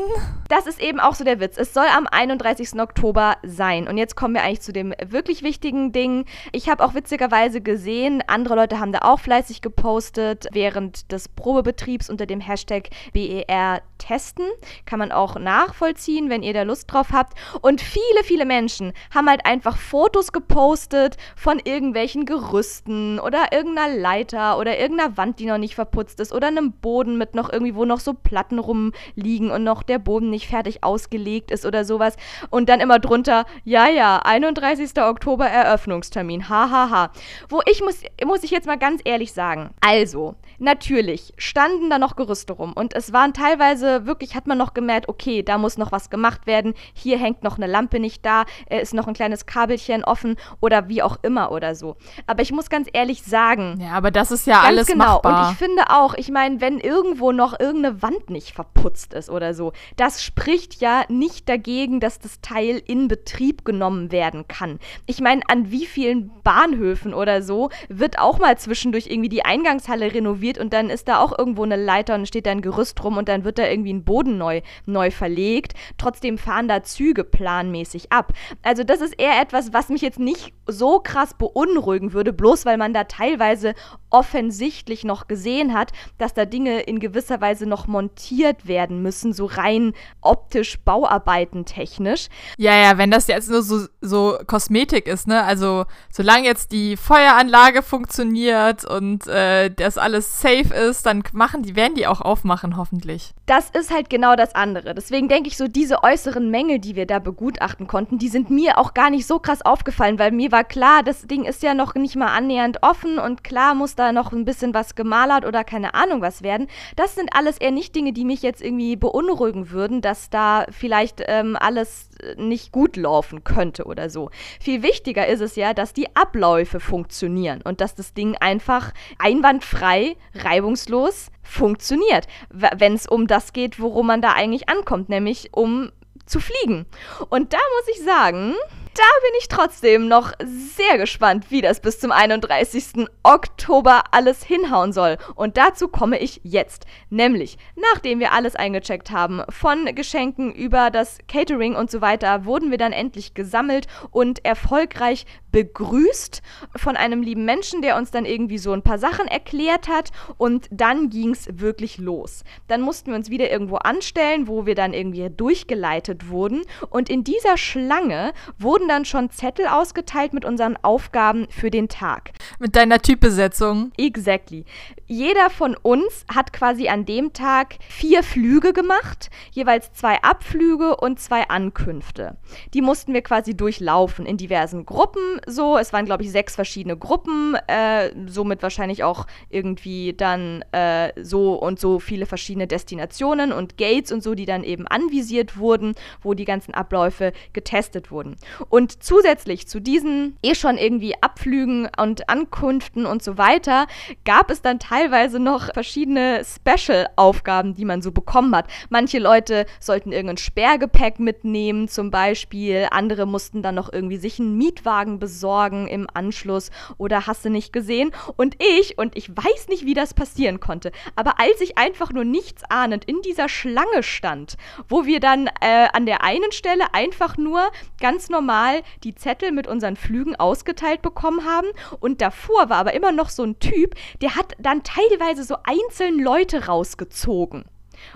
Das ist eben auch so der Witz. Es soll am 31. Oktober sein. Und jetzt kommen wir eigentlich zu dem wirklich wichtigen Ding. Ich habe auch witzigerweise gesehen, andere Leute haben da auch fleißig gepostet während des Probebetriebs unter dem Hashtag BER testen. Kann man auch nachvollziehen, wenn ihr da Lust drauf habt. Und viele, viele Menschen haben halt einfach Fotos gepostet von irgendwelchen Gerüsten oder irgendeiner Leiter oder irgendeiner Wand, die noch nicht verputzt ist oder einem Boden mit noch irgendwie, wo noch so Platten rumliegen und noch der Boden nicht fertig ausgelegt ist oder sowas. Und dann immer drunter, ja, ja, 31. Oktober Eröffnungstermin, hahaha. Ha, ha. Wo ich muss, muss ich jetzt mal ganz ehrlich sagen, also, natürlich standen da noch Gerüste rum und es waren teilweise wirklich, hat man noch gemerkt, okay, da muss noch was gemacht werden, hier hängt noch eine Lampe nicht da, ist noch ein kleines Kabelchen offen oder wie auch immer oder so. Aber ich muss ganz ehrlich sagen. Ja, aber das ist ja alles genau. machbar. Und ich finde auch, ich meine, wenn irgendwo noch irgendeine Wand nicht verputzt ist oder so, das spricht ja nicht dagegen, dass das Teil in Betrieb genommen werden kann. Ich meine, an wie vielen Bahnhöfen oder so wird auch mal zwischendurch irgendwie die Eingangshalle renoviert und dann ist da auch irgendwo eine Leiter und steht da ein Gerüst rum und dann wird da irgendwie ein Boden neu, neu verlegt. Trotzdem fahren da Züge planmäßig ab. Also das ist eher etwas, was mich jetzt nicht so krass beunruhigen würde, bloß weil man da teilweise offensichtlich noch gesehen hat, dass da Dinge in gewisser Weise noch montiert werden müssen, so rein optisch, Bauarbeiten technisch. Ja, ja, wenn das jetzt nur so, so Kosmetik ist, ne? Also solange jetzt die Feueranlage funktioniert und äh, das alles safe ist, dann machen die, werden die auch aufmachen, hoffentlich. Das ist halt genau das andere. Deswegen denke ich so, diese äußeren Mängel, die wir da begutachten konnten, die sind mir auch gar nicht so krass aufgefallen, weil mir war klar, das Ding ist ja noch nicht mal annähernd offen und klar muss da noch ein bisschen was gemalert oder keine Ahnung was werden. Das sind alles eher nicht Dinge, die mich jetzt irgendwie beunruhigen würden, dass da vielleicht ähm, alles äh, nicht gut laufen könnte oder so. Viel wichtiger ist es ja, dass die Abläufe funktionieren und dass das Ding einfach einwandfrei, reibungslos funktioniert, wenn es um das geht, worum man da eigentlich ankommt, nämlich um zu fliegen. Und da muss ich sagen, da bin ich trotzdem noch sehr gespannt, wie das bis zum 31. Oktober alles hinhauen soll. Und dazu komme ich jetzt. Nämlich, nachdem wir alles eingecheckt haben, von Geschenken über das Catering und so weiter, wurden wir dann endlich gesammelt und erfolgreich begrüßt von einem lieben Menschen, der uns dann irgendwie so ein paar Sachen erklärt hat. Und dann ging es wirklich los. Dann mussten wir uns wieder irgendwo anstellen, wo wir dann irgendwie durchgeleitet wurden. Und in dieser Schlange wurden wurden dann schon Zettel ausgeteilt mit unseren Aufgaben für den Tag. Mit deiner Typbesetzung. Exactly. Jeder von uns hat quasi an dem Tag vier Flüge gemacht, jeweils zwei Abflüge und zwei Ankünfte. Die mussten wir quasi durchlaufen in diversen Gruppen. So, es waren glaube ich sechs verschiedene Gruppen, äh, somit wahrscheinlich auch irgendwie dann äh, so und so viele verschiedene Destinationen und Gates und so, die dann eben anvisiert wurden, wo die ganzen Abläufe getestet wurden. Und zusätzlich zu diesen eh schon irgendwie Abflügen und Ankünften und so weiter, gab es dann teilweise noch verschiedene Special-Aufgaben, die man so bekommen hat. Manche Leute sollten irgendein Sperrgepäck mitnehmen, zum Beispiel. Andere mussten dann noch irgendwie sich einen Mietwagen besorgen im Anschluss oder hast du nicht gesehen. Und ich, und ich weiß nicht, wie das passieren konnte, aber als ich einfach nur nichts ahnend in dieser Schlange stand, wo wir dann äh, an der einen Stelle einfach nur ganz normal Mal die Zettel mit unseren Flügen ausgeteilt bekommen haben. Und davor war aber immer noch so ein Typ, der hat dann teilweise so einzeln Leute rausgezogen.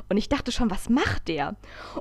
Und ich dachte schon, was macht der?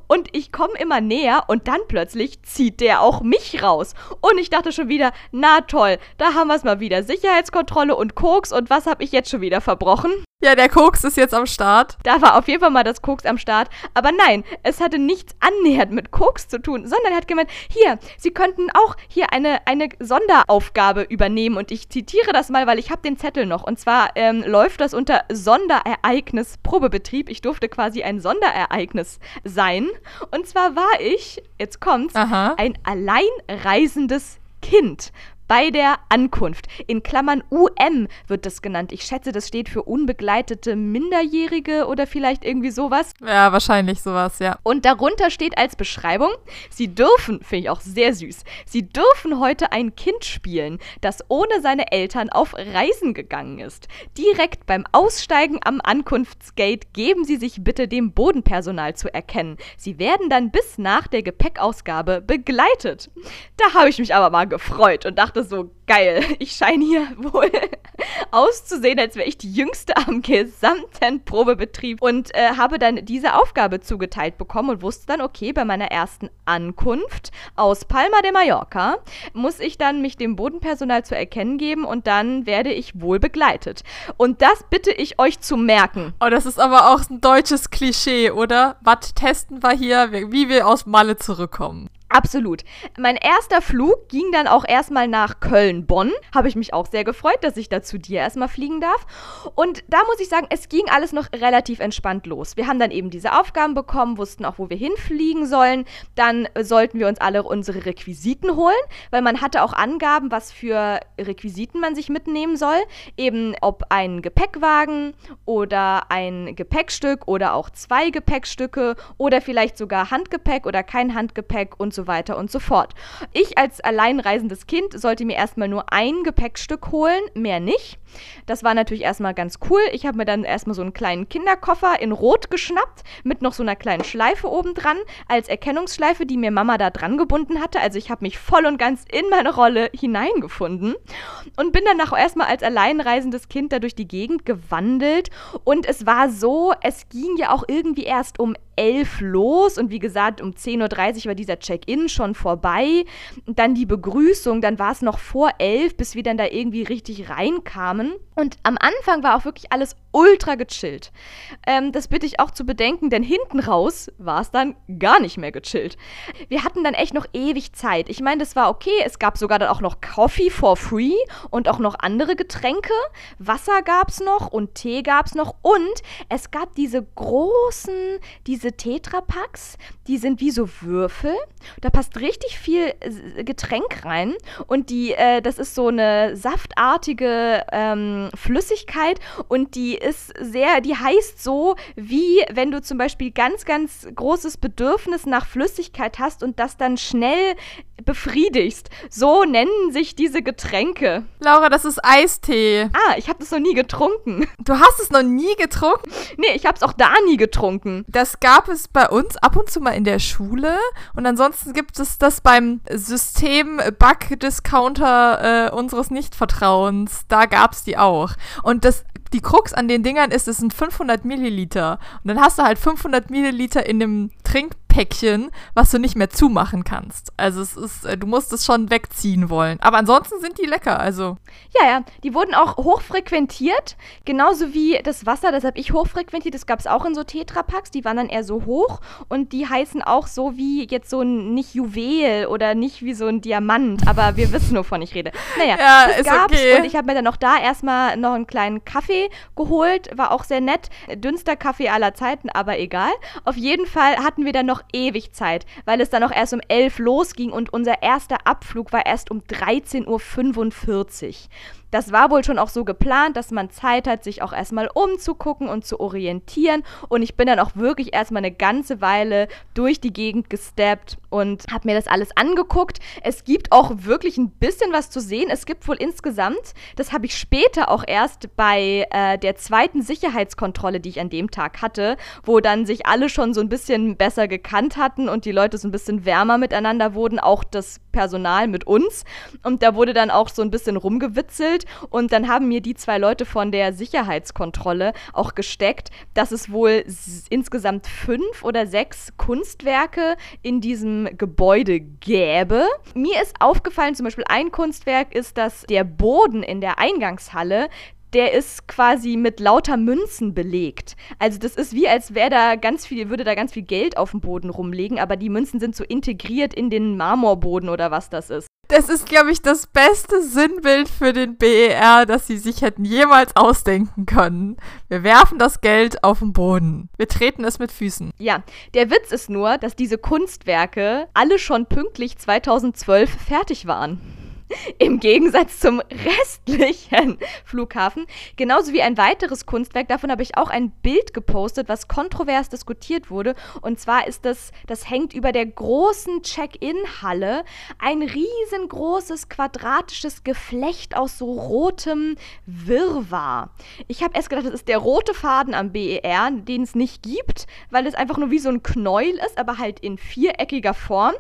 Und ich komme immer näher und dann plötzlich zieht der auch mich raus. Und ich dachte schon wieder, na toll, da haben wir es mal wieder. Sicherheitskontrolle und Koks und was habe ich jetzt schon wieder verbrochen? Ja, der Koks ist jetzt am Start. Da war auf jeden Fall mal das Koks am Start. Aber nein, es hatte nichts annähernd mit Koks zu tun, sondern er hat gemeint, hier, Sie könnten auch hier eine, eine Sonderaufgabe übernehmen. Und ich zitiere das mal, weil ich habe den Zettel noch. Und zwar ähm, läuft das unter Sonderereignis Probebetrieb. Ich durfte quasi ein Sonderereignis sein. Und zwar war ich, jetzt kommt's, Aha. ein alleinreisendes Kind bei der Ankunft. In Klammern UM wird das genannt. Ich schätze, das steht für unbegleitete Minderjährige oder vielleicht irgendwie sowas. Ja, wahrscheinlich sowas, ja. Und darunter steht als Beschreibung, Sie dürfen, finde ich auch sehr süß, Sie dürfen heute ein Kind spielen, das ohne seine Eltern auf Reisen gegangen ist. Direkt beim Aussteigen am Ankunftsgate geben Sie sich bitte dem Bodenpersonal zu erkennen. Sie werden dann bis nach der Gepäckausgabe begleitet. Da habe ich mich aber mal gefreut und dachte so, geil, [laughs] ich scheine hier wohl [laughs] auszusehen, als wäre ich die Jüngste am gesamten Probebetrieb und äh, habe dann diese Aufgabe zugeteilt bekommen und wusste dann, okay, bei meiner ersten Ankunft aus Palma de Mallorca muss ich dann mich dem Bodenpersonal zu erkennen geben und dann werde ich wohl begleitet. Und das bitte ich euch zu merken. Oh, das ist aber auch ein deutsches Klischee, oder? Was testen wir hier, wie wir aus Malle zurückkommen? Absolut. Mein erster Flug ging dann auch erstmal nach Köln-Bonn. Habe ich mich auch sehr gefreut, dass ich da zu dir erstmal fliegen darf. Und da muss ich sagen, es ging alles noch relativ entspannt los. Wir haben dann eben diese Aufgaben bekommen, wussten auch, wo wir hinfliegen sollen. Dann sollten wir uns alle unsere Requisiten holen, weil man hatte auch Angaben, was für Requisiten man sich mitnehmen soll. Eben ob ein Gepäckwagen oder ein Gepäckstück oder auch zwei Gepäckstücke oder vielleicht sogar Handgepäck oder kein Handgepäck und so weiter und so fort. Ich als alleinreisendes Kind sollte mir erstmal nur ein Gepäckstück holen, mehr nicht. Das war natürlich erstmal ganz cool. Ich habe mir dann erstmal so einen kleinen Kinderkoffer in Rot geschnappt, mit noch so einer kleinen Schleife oben dran, als Erkennungsschleife, die mir Mama da dran gebunden hatte. Also ich habe mich voll und ganz in meine Rolle hineingefunden und bin dann auch erstmal als alleinreisendes Kind da durch die Gegend gewandelt. Und es war so, es ging ja auch irgendwie erst um 11 los und wie gesagt, um 10.30 Uhr war dieser Check-in schon vorbei. Dann die Begrüßung, dann war es noch vor 11, bis wir dann da irgendwie richtig reinkamen. Und am Anfang war auch wirklich alles ultra gechillt. Ähm, das bitte ich auch zu bedenken, denn hinten raus war es dann gar nicht mehr gechillt. Wir hatten dann echt noch ewig Zeit. Ich meine, das war okay. Es gab sogar dann auch noch Coffee for free und auch noch andere Getränke. Wasser gab es noch und Tee gab es noch. Und es gab diese großen, diese Tetrapacks, die sind wie so Würfel. Da passt richtig viel äh, Getränk rein. Und die, äh, das ist so eine saftartige ähm, Flüssigkeit und die ist sehr, die heißt so, wie wenn du zum Beispiel ganz, ganz großes Bedürfnis nach Flüssigkeit hast und das dann schnell befriedigst. So nennen sich diese Getränke. Laura, das ist Eistee. Ah, ich habe das noch nie getrunken. Du hast es noch nie getrunken? Nee, ich habe es auch da nie getrunken. Das gab es bei uns ab und zu mal in der Schule und ansonsten gibt es das beim System Bug Discounter äh, unseres Nichtvertrauens. Da gab es die auch. Und das die Krux an den Dingern ist, es sind 500 Milliliter. Und dann hast du halt 500 Milliliter in dem Trinkpäckchen, was du nicht mehr zumachen kannst. Also es ist, äh, du musst es schon wegziehen wollen. Aber ansonsten sind die lecker, also. Ja, ja, die wurden auch hochfrequentiert, genauso wie das Wasser, das habe ich hochfrequentiert, das gab es auch in so Tetrapacks, die waren dann eher so hoch und die heißen auch so wie jetzt so ein, nicht Juwel oder nicht wie so ein Diamant, aber wir wissen, wovon ich rede. Naja, ja, das gab's okay. und ich habe mir dann noch da erstmal noch einen kleinen Kaffee geholt, war auch sehr nett, dünnster Kaffee aller Zeiten, aber egal. Auf jeden Fall hatten wir dann noch ewig Zeit, weil es dann auch erst um 11 losging und unser erster Abflug war erst um 13.45 Uhr. Das war wohl schon auch so geplant, dass man Zeit hat, sich auch erstmal umzugucken und zu orientieren. Und ich bin dann auch wirklich erstmal eine ganze Weile durch die Gegend gesteppt und habe mir das alles angeguckt. Es gibt auch wirklich ein bisschen was zu sehen. Es gibt wohl insgesamt, das habe ich später auch erst bei äh, der zweiten Sicherheitskontrolle, die ich an dem Tag hatte, wo dann sich alle schon so ein bisschen besser gekannt hatten und die Leute so ein bisschen wärmer miteinander wurden, auch das Personal mit uns. Und da wurde dann auch so ein bisschen rumgewitzelt. Und dann haben mir die zwei Leute von der Sicherheitskontrolle auch gesteckt, dass es wohl insgesamt fünf oder sechs Kunstwerke in diesem Gebäude gäbe. Mir ist aufgefallen, zum Beispiel ein Kunstwerk ist, dass der Boden in der Eingangshalle der ist quasi mit lauter Münzen belegt. Also das ist wie, als wäre da ganz viel, würde da ganz viel Geld auf dem Boden rumlegen, aber die Münzen sind so integriert in den Marmorboden oder was das ist. Das ist, glaube ich, das beste Sinnbild für den BER, das sie sich hätten jemals ausdenken können. Wir werfen das Geld auf den Boden. Wir treten es mit Füßen. Ja, der Witz ist nur, dass diese Kunstwerke alle schon pünktlich 2012 fertig waren. [laughs] Im Gegensatz zum restlichen [laughs] Flughafen. Genauso wie ein weiteres Kunstwerk. Davon habe ich auch ein Bild gepostet, was kontrovers diskutiert wurde. Und zwar ist das, das hängt über der großen Check-in-Halle. Ein riesengroßes quadratisches Geflecht aus so rotem Wirrwarr. Ich habe erst gedacht, das ist der rote Faden am BER, den es nicht gibt, weil es einfach nur wie so ein Knäuel ist, aber halt in viereckiger Form.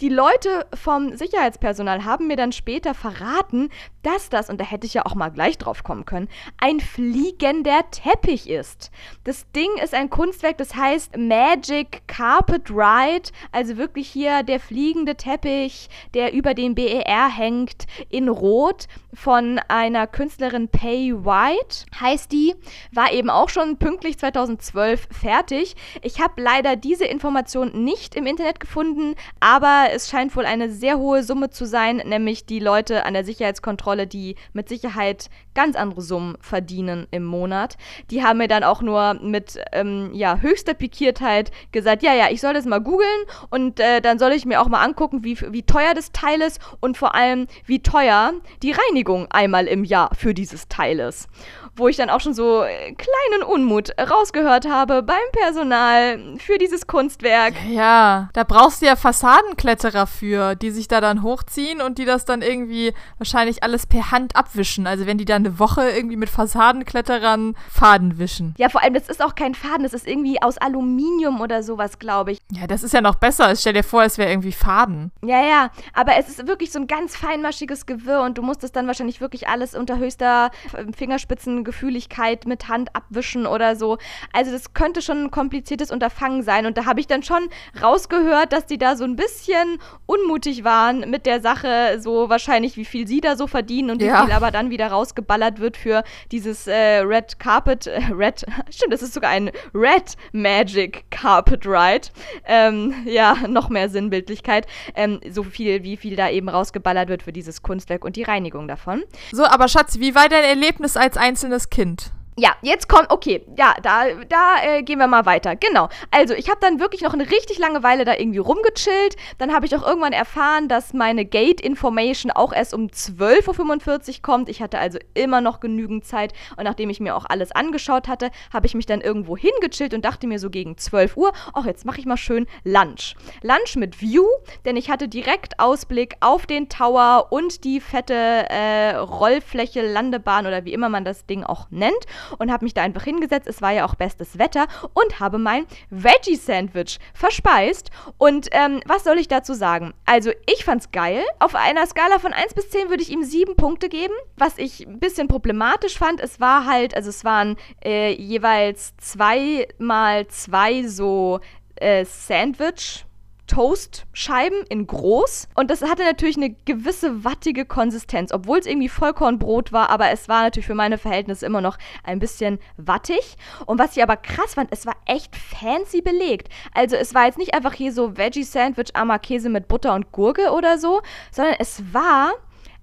Die Leute vom Sicherheitspersonal haben mir dann später verraten, dass das, und da hätte ich ja auch mal gleich drauf kommen können, ein fliegender Teppich ist. Das Ding ist ein Kunstwerk, das heißt Magic Carpet Ride, also wirklich hier der fliegende Teppich, der über dem BER hängt, in Rot von einer Künstlerin Pay White, heißt die, war eben auch schon pünktlich 2012 fertig. Ich habe leider diese Information nicht im Internet gefunden, aber es scheint wohl eine sehr hohe Summe zu sein, nämlich die Leute an der Sicherheitskontrolle, die mit Sicherheit ganz andere Summen verdienen im Monat. Die haben mir dann auch nur mit ähm, ja, höchster Pikiertheit gesagt, ja, ja, ich soll das mal googeln und äh, dann soll ich mir auch mal angucken, wie, wie teuer das Teil ist und vor allem, wie teuer die Reinigung einmal im Jahr für dieses Teil ist wo ich dann auch schon so äh, kleinen Unmut rausgehört habe beim Personal für dieses Kunstwerk. Ja, da brauchst du ja Fassadenkletterer für, die sich da dann hochziehen und die das dann irgendwie wahrscheinlich alles per Hand abwischen. Also wenn die dann eine Woche irgendwie mit Fassadenkletterern Faden wischen. Ja, vor allem, das ist auch kein Faden, das ist irgendwie aus Aluminium oder sowas, glaube ich. Ja, das ist ja noch besser. Stell dir vor, es wäre irgendwie Faden. Ja, ja, aber es ist wirklich so ein ganz feinmaschiges Gewirr und du musst es dann wahrscheinlich wirklich alles unter höchster Fingerspitzen Gefühligkeit mit Hand abwischen oder so. Also das könnte schon ein kompliziertes Unterfangen sein. Und da habe ich dann schon rausgehört, dass die da so ein bisschen unmutig waren mit der Sache, so wahrscheinlich, wie viel sie da so verdienen und ja. wie viel aber dann wieder rausgeballert wird für dieses äh, Red Carpet, äh, Red, [laughs] stimmt, das ist sogar ein Red Magic Carpet Ride. Ähm, ja, [laughs] noch mehr Sinnbildlichkeit. Ähm, so viel, wie viel da eben rausgeballert wird für dieses Kunstwerk und die Reinigung davon. So, aber Schatz, wie war dein Erlebnis als einzelne kleines Kind. Ja, jetzt kommt, okay, ja, da, da äh, gehen wir mal weiter. Genau. Also, ich habe dann wirklich noch eine richtig lange Weile da irgendwie rumgechillt. Dann habe ich auch irgendwann erfahren, dass meine Gate-Information auch erst um 12.45 Uhr kommt. Ich hatte also immer noch genügend Zeit. Und nachdem ich mir auch alles angeschaut hatte, habe ich mich dann irgendwo hingechillt und dachte mir so gegen 12 Uhr, ach, jetzt mache ich mal schön Lunch. Lunch mit View, denn ich hatte direkt Ausblick auf den Tower und die fette äh, Rollfläche, Landebahn oder wie immer man das Ding auch nennt und habe mich da einfach hingesetzt. Es war ja auch bestes Wetter und habe mein Veggie-Sandwich verspeist. Und ähm, was soll ich dazu sagen? Also, ich fand's geil. Auf einer Skala von 1 bis 10 würde ich ihm 7 Punkte geben. Was ich ein bisschen problematisch fand, es war halt, also es waren äh, jeweils zwei mal zwei so äh, Sandwich Toastscheiben in groß. Und das hatte natürlich eine gewisse wattige Konsistenz, obwohl es irgendwie Vollkornbrot war, aber es war natürlich für meine Verhältnisse immer noch ein bisschen wattig. Und was ich aber krass fand, es war echt fancy belegt. Also es war jetzt nicht einfach hier so Veggie-Sandwich, armer Käse mit Butter und Gurke oder so, sondern es war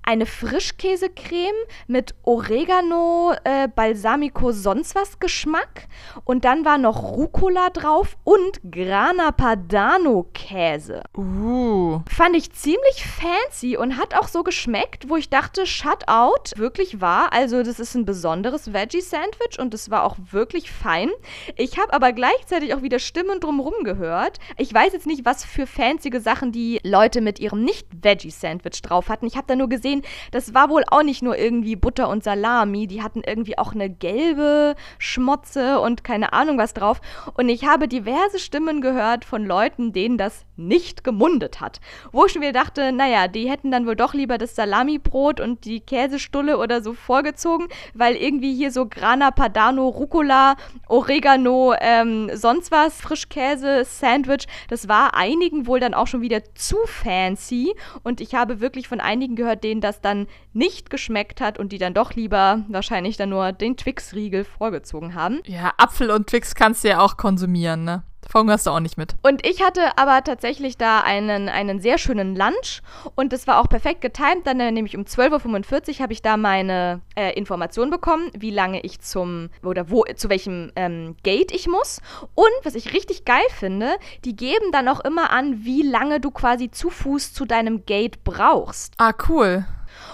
eine Frischkäsecreme mit Oregano, äh, Balsamico, sonst was Geschmack. Und dann war noch Rucola drauf und Grana Padano Käse. Uh. Fand ich ziemlich fancy und hat auch so geschmeckt, wo ich dachte, shut out. Wirklich wahr. Also, das ist ein besonderes Veggie-Sandwich und es war auch wirklich fein. Ich habe aber gleichzeitig auch wieder Stimmen drumherum gehört. Ich weiß jetzt nicht, was für fancy Sachen die Leute mit ihrem Nicht-Veggie-Sandwich drauf hatten. Ich habe da nur gesehen, gesehen, das war wohl auch nicht nur irgendwie Butter und Salami, die hatten irgendwie auch eine gelbe Schmotze und keine Ahnung was drauf. Und ich habe diverse Stimmen gehört von Leuten, denen das nicht gemundet hat. Wo ich mir dachte, naja, die hätten dann wohl doch lieber das Salamibrot und die Käsestulle oder so vorgezogen, weil irgendwie hier so Grana Padano, Rucola, Oregano, ähm, sonst was, Frischkäse, Sandwich, das war einigen wohl dann auch schon wieder zu fancy. Und ich habe wirklich von einigen gehört, denen das dann nicht geschmeckt hat und die dann doch lieber wahrscheinlich dann nur den Twix-Riegel vorgezogen haben. Ja, Apfel und Twix kannst du ja auch konsumieren, ne? Verhungerst du auch nicht mit. Und ich hatte aber tatsächlich da einen, einen sehr schönen Lunch und das war auch perfekt getimt. Dann äh, nämlich um 12.45 Uhr habe ich da meine äh, Information bekommen, wie lange ich zum oder wo, zu welchem ähm, Gate ich muss. Und was ich richtig geil finde, die geben dann auch immer an, wie lange du quasi zu Fuß zu deinem Gate brauchst. Ah, cool.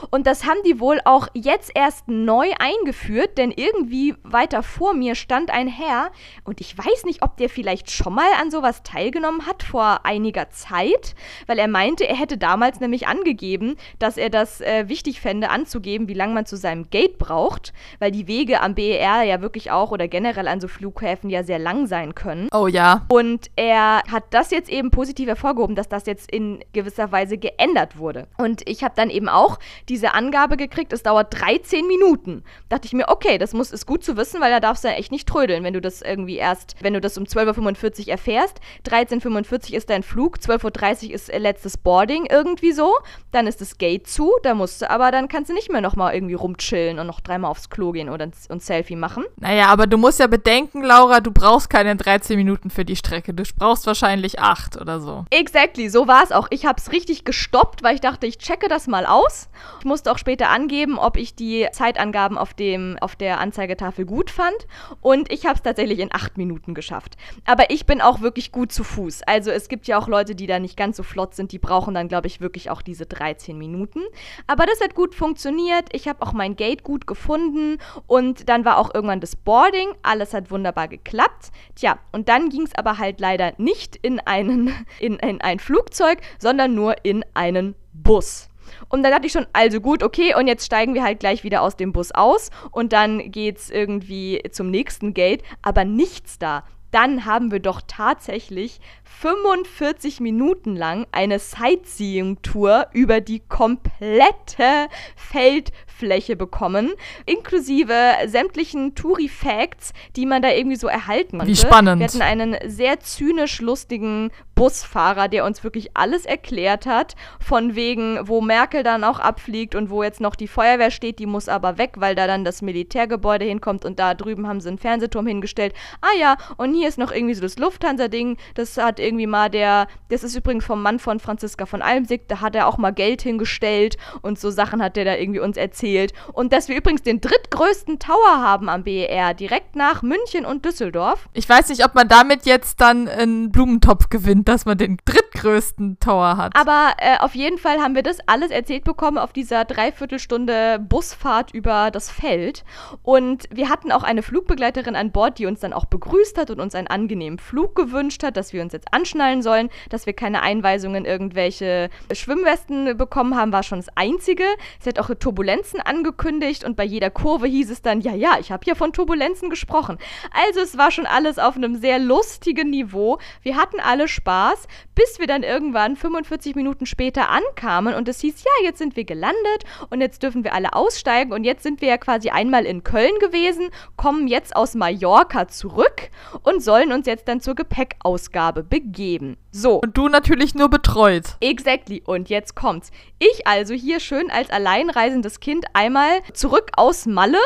Und das haben die wohl auch jetzt erst neu eingeführt, denn irgendwie weiter vor mir stand ein Herr und ich weiß nicht, ob der vielleicht schon mal an sowas teilgenommen hat vor einiger Zeit, weil er meinte, er hätte damals nämlich angegeben, dass er das äh, wichtig fände, anzugeben, wie lange man zu seinem Gate braucht, weil die Wege am BER ja wirklich auch oder generell an so Flughäfen ja sehr lang sein können. Oh ja. Und er hat das jetzt eben positiv hervorgehoben, dass das jetzt in gewisser Weise geändert wurde. Und ich habe dann eben auch diese Angabe gekriegt, es dauert 13 Minuten. Dachte ich mir, okay, das muss, ist gut zu wissen, weil da darfst du ja echt nicht trödeln, wenn du das irgendwie erst, wenn du das um 12.45 Uhr erfährst. 13.45 Uhr ist dein Flug, 12.30 Uhr ist letztes Boarding irgendwie so. Dann ist das Gate zu, da musst du, aber dann kannst du nicht mehr nochmal irgendwie rumchillen und noch dreimal aufs Klo gehen oder ein Selfie machen. Naja, aber du musst ja bedenken, Laura, du brauchst keine 13 Minuten für die Strecke. Du brauchst wahrscheinlich 8 oder so. Exactly, so war es auch. Ich habe es richtig gestoppt, weil ich dachte, ich checke das mal aus. Ich musste auch später angeben, ob ich die Zeitangaben auf, dem, auf der Anzeigetafel gut fand. Und ich habe es tatsächlich in 8 Minuten geschafft. Aber ich bin auch wirklich gut zu Fuß. Also es gibt ja auch Leute, die da nicht ganz so flott sind. Die brauchen dann, glaube ich, wirklich auch diese 13 Minuten. Aber das hat gut funktioniert. Ich habe auch mein Gate gut gefunden. Und dann war auch irgendwann das Boarding. Alles hat wunderbar geklappt. Tja, und dann ging es aber halt leider nicht in, einen, [laughs] in, in ein Flugzeug, sondern nur in einen Bus. Und dann dachte ich schon, also gut, okay, und jetzt steigen wir halt gleich wieder aus dem Bus aus und dann geht's irgendwie zum nächsten Gate, aber nichts da. Dann haben wir doch tatsächlich 45 Minuten lang eine Sightseeing-Tour über die komplette Feld Fläche bekommen, inklusive sämtlichen Touri-Facts, die man da irgendwie so erhalten konnte. Wie spannend. Wir hatten einen sehr zynisch lustigen Busfahrer, der uns wirklich alles erklärt hat, von wegen, wo Merkel dann auch abfliegt und wo jetzt noch die Feuerwehr steht, die muss aber weg, weil da dann das Militärgebäude hinkommt und da drüben haben sie einen Fernsehturm hingestellt. Ah ja, und hier ist noch irgendwie so das Lufthansa-Ding, das hat irgendwie mal der, das ist übrigens vom Mann von Franziska von Almsick, da hat er auch mal Geld hingestellt und so Sachen hat der da irgendwie uns erzählt erzählt. Und dass wir übrigens den drittgrößten Tower haben am BER, direkt nach München und Düsseldorf. Ich weiß nicht, ob man damit jetzt dann einen Blumentopf gewinnt, dass man den drittgrößten Tower hat. Aber äh, auf jeden Fall haben wir das alles erzählt bekommen auf dieser Dreiviertelstunde Busfahrt über das Feld. Und wir hatten auch eine Flugbegleiterin an Bord, die uns dann auch begrüßt hat und uns einen angenehmen Flug gewünscht hat, dass wir uns jetzt anschnallen sollen, dass wir keine Einweisungen in irgendwelche Schwimmwesten bekommen haben, war schon das Einzige. Sie hat auch Turbulenzen Turbulenzen angekündigt und bei jeder Kurve hieß es dann, ja, ja, ich habe ja von Turbulenzen gesprochen. Also es war schon alles auf einem sehr lustigen Niveau. Wir hatten alle Spaß, bis wir dann irgendwann 45 Minuten später ankamen und es hieß, ja, jetzt sind wir gelandet und jetzt dürfen wir alle aussteigen und jetzt sind wir ja quasi einmal in Köln gewesen, kommen jetzt aus Mallorca zurück und sollen uns jetzt dann zur Gepäckausgabe begeben. So. Und du natürlich nur betreut. Exactly. Und jetzt kommt's. Ich also hier schön als alleinreisendes Kind einmal zurück aus Malle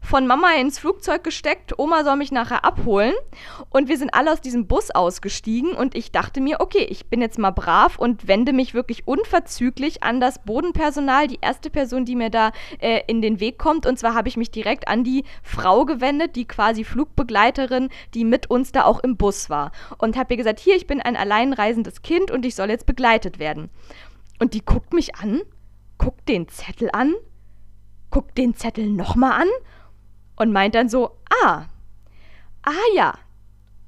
von Mama ins Flugzeug gesteckt. Oma soll mich nachher abholen. Und wir sind alle aus diesem Bus ausgestiegen. Und ich dachte mir, okay, ich bin jetzt mal brav und wende mich wirklich unverzüglich an das Bodenpersonal, die erste Person, die mir da äh, in den Weg kommt. Und zwar habe ich mich direkt an die Frau gewendet, die quasi Flugbegleiterin, die mit uns da auch im Bus war. Und habe ihr gesagt, hier, ich bin ein alleinreisendes Kind und ich soll jetzt begleitet werden. Und die guckt mich an, guckt den Zettel an, guckt den Zettel nochmal an und meint dann so, ah, ah ja,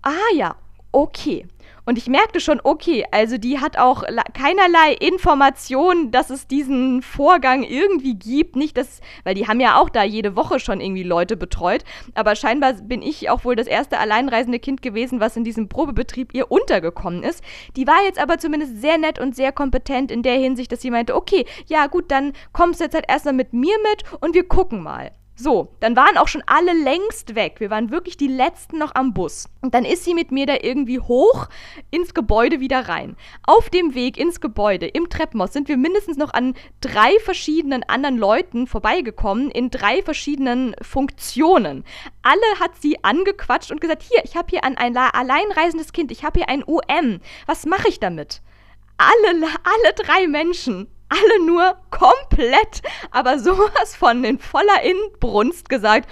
ah ja, okay. Und ich merkte schon, okay, also die hat auch keinerlei Information, dass es diesen Vorgang irgendwie gibt. Nicht, dass, weil die haben ja auch da jede Woche schon irgendwie Leute betreut. Aber scheinbar bin ich auch wohl das erste alleinreisende Kind gewesen, was in diesem Probebetrieb ihr untergekommen ist. Die war jetzt aber zumindest sehr nett und sehr kompetent in der Hinsicht, dass sie meinte, okay, ja gut, dann kommst du jetzt halt erstmal mit mir mit und wir gucken mal. So, dann waren auch schon alle längst weg. Wir waren wirklich die Letzten noch am Bus. Und dann ist sie mit mir da irgendwie hoch ins Gebäude wieder rein. Auf dem Weg ins Gebäude, im Treppenhaus, sind wir mindestens noch an drei verschiedenen anderen Leuten vorbeigekommen, in drei verschiedenen Funktionen. Alle hat sie angequatscht und gesagt, hier, ich habe hier ein, ein alleinreisendes Kind, ich habe hier ein UM. Was mache ich damit? Alle, alle drei Menschen alle nur komplett, aber sowas von in voller Inbrunst gesagt,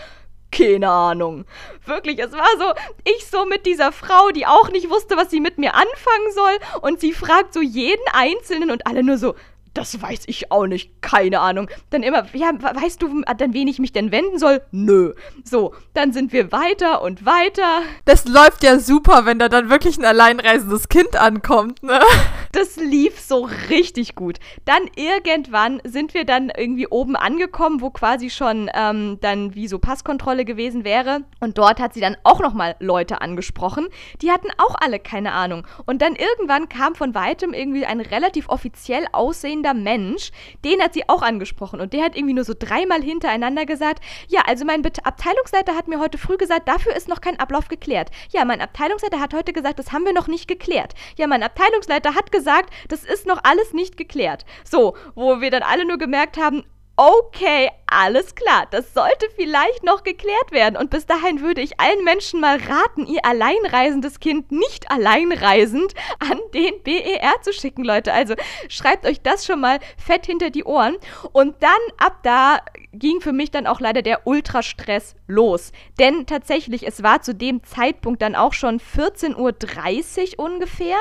keine Ahnung. Wirklich, es war so, ich so mit dieser Frau, die auch nicht wusste, was sie mit mir anfangen soll. Und sie fragt so jeden Einzelnen und alle nur so, das weiß ich auch nicht, keine Ahnung. Dann immer, ja, weißt du, an wen ich mich denn wenden soll? Nö. So, dann sind wir weiter und weiter. Das läuft ja super, wenn da dann wirklich ein alleinreisendes Kind ankommt, ne? [laughs] Das lief so richtig gut. Dann irgendwann sind wir dann irgendwie oben angekommen, wo quasi schon ähm, dann wie so Passkontrolle gewesen wäre. Und dort hat sie dann auch nochmal Leute angesprochen. Die hatten auch alle keine Ahnung. Und dann irgendwann kam von weitem irgendwie ein relativ offiziell aussehender Mensch. Den hat sie auch angesprochen. Und der hat irgendwie nur so dreimal hintereinander gesagt, ja, also mein Abteilungsleiter hat mir heute früh gesagt, dafür ist noch kein Ablauf geklärt. Ja, mein Abteilungsleiter hat heute gesagt, das haben wir noch nicht geklärt. Ja, mein Abteilungsleiter hat gesagt, das ist noch alles nicht geklärt. So, wo wir dann alle nur gemerkt haben, okay, alles klar, das sollte vielleicht noch geklärt werden. Und bis dahin würde ich allen Menschen mal raten, ihr alleinreisendes Kind nicht alleinreisend an den BER zu schicken, Leute. Also schreibt euch das schon mal fett hinter die Ohren. Und dann ab da ging für mich dann auch leider der Ultrastress los. Denn tatsächlich, es war zu dem Zeitpunkt dann auch schon 14.30 Uhr ungefähr.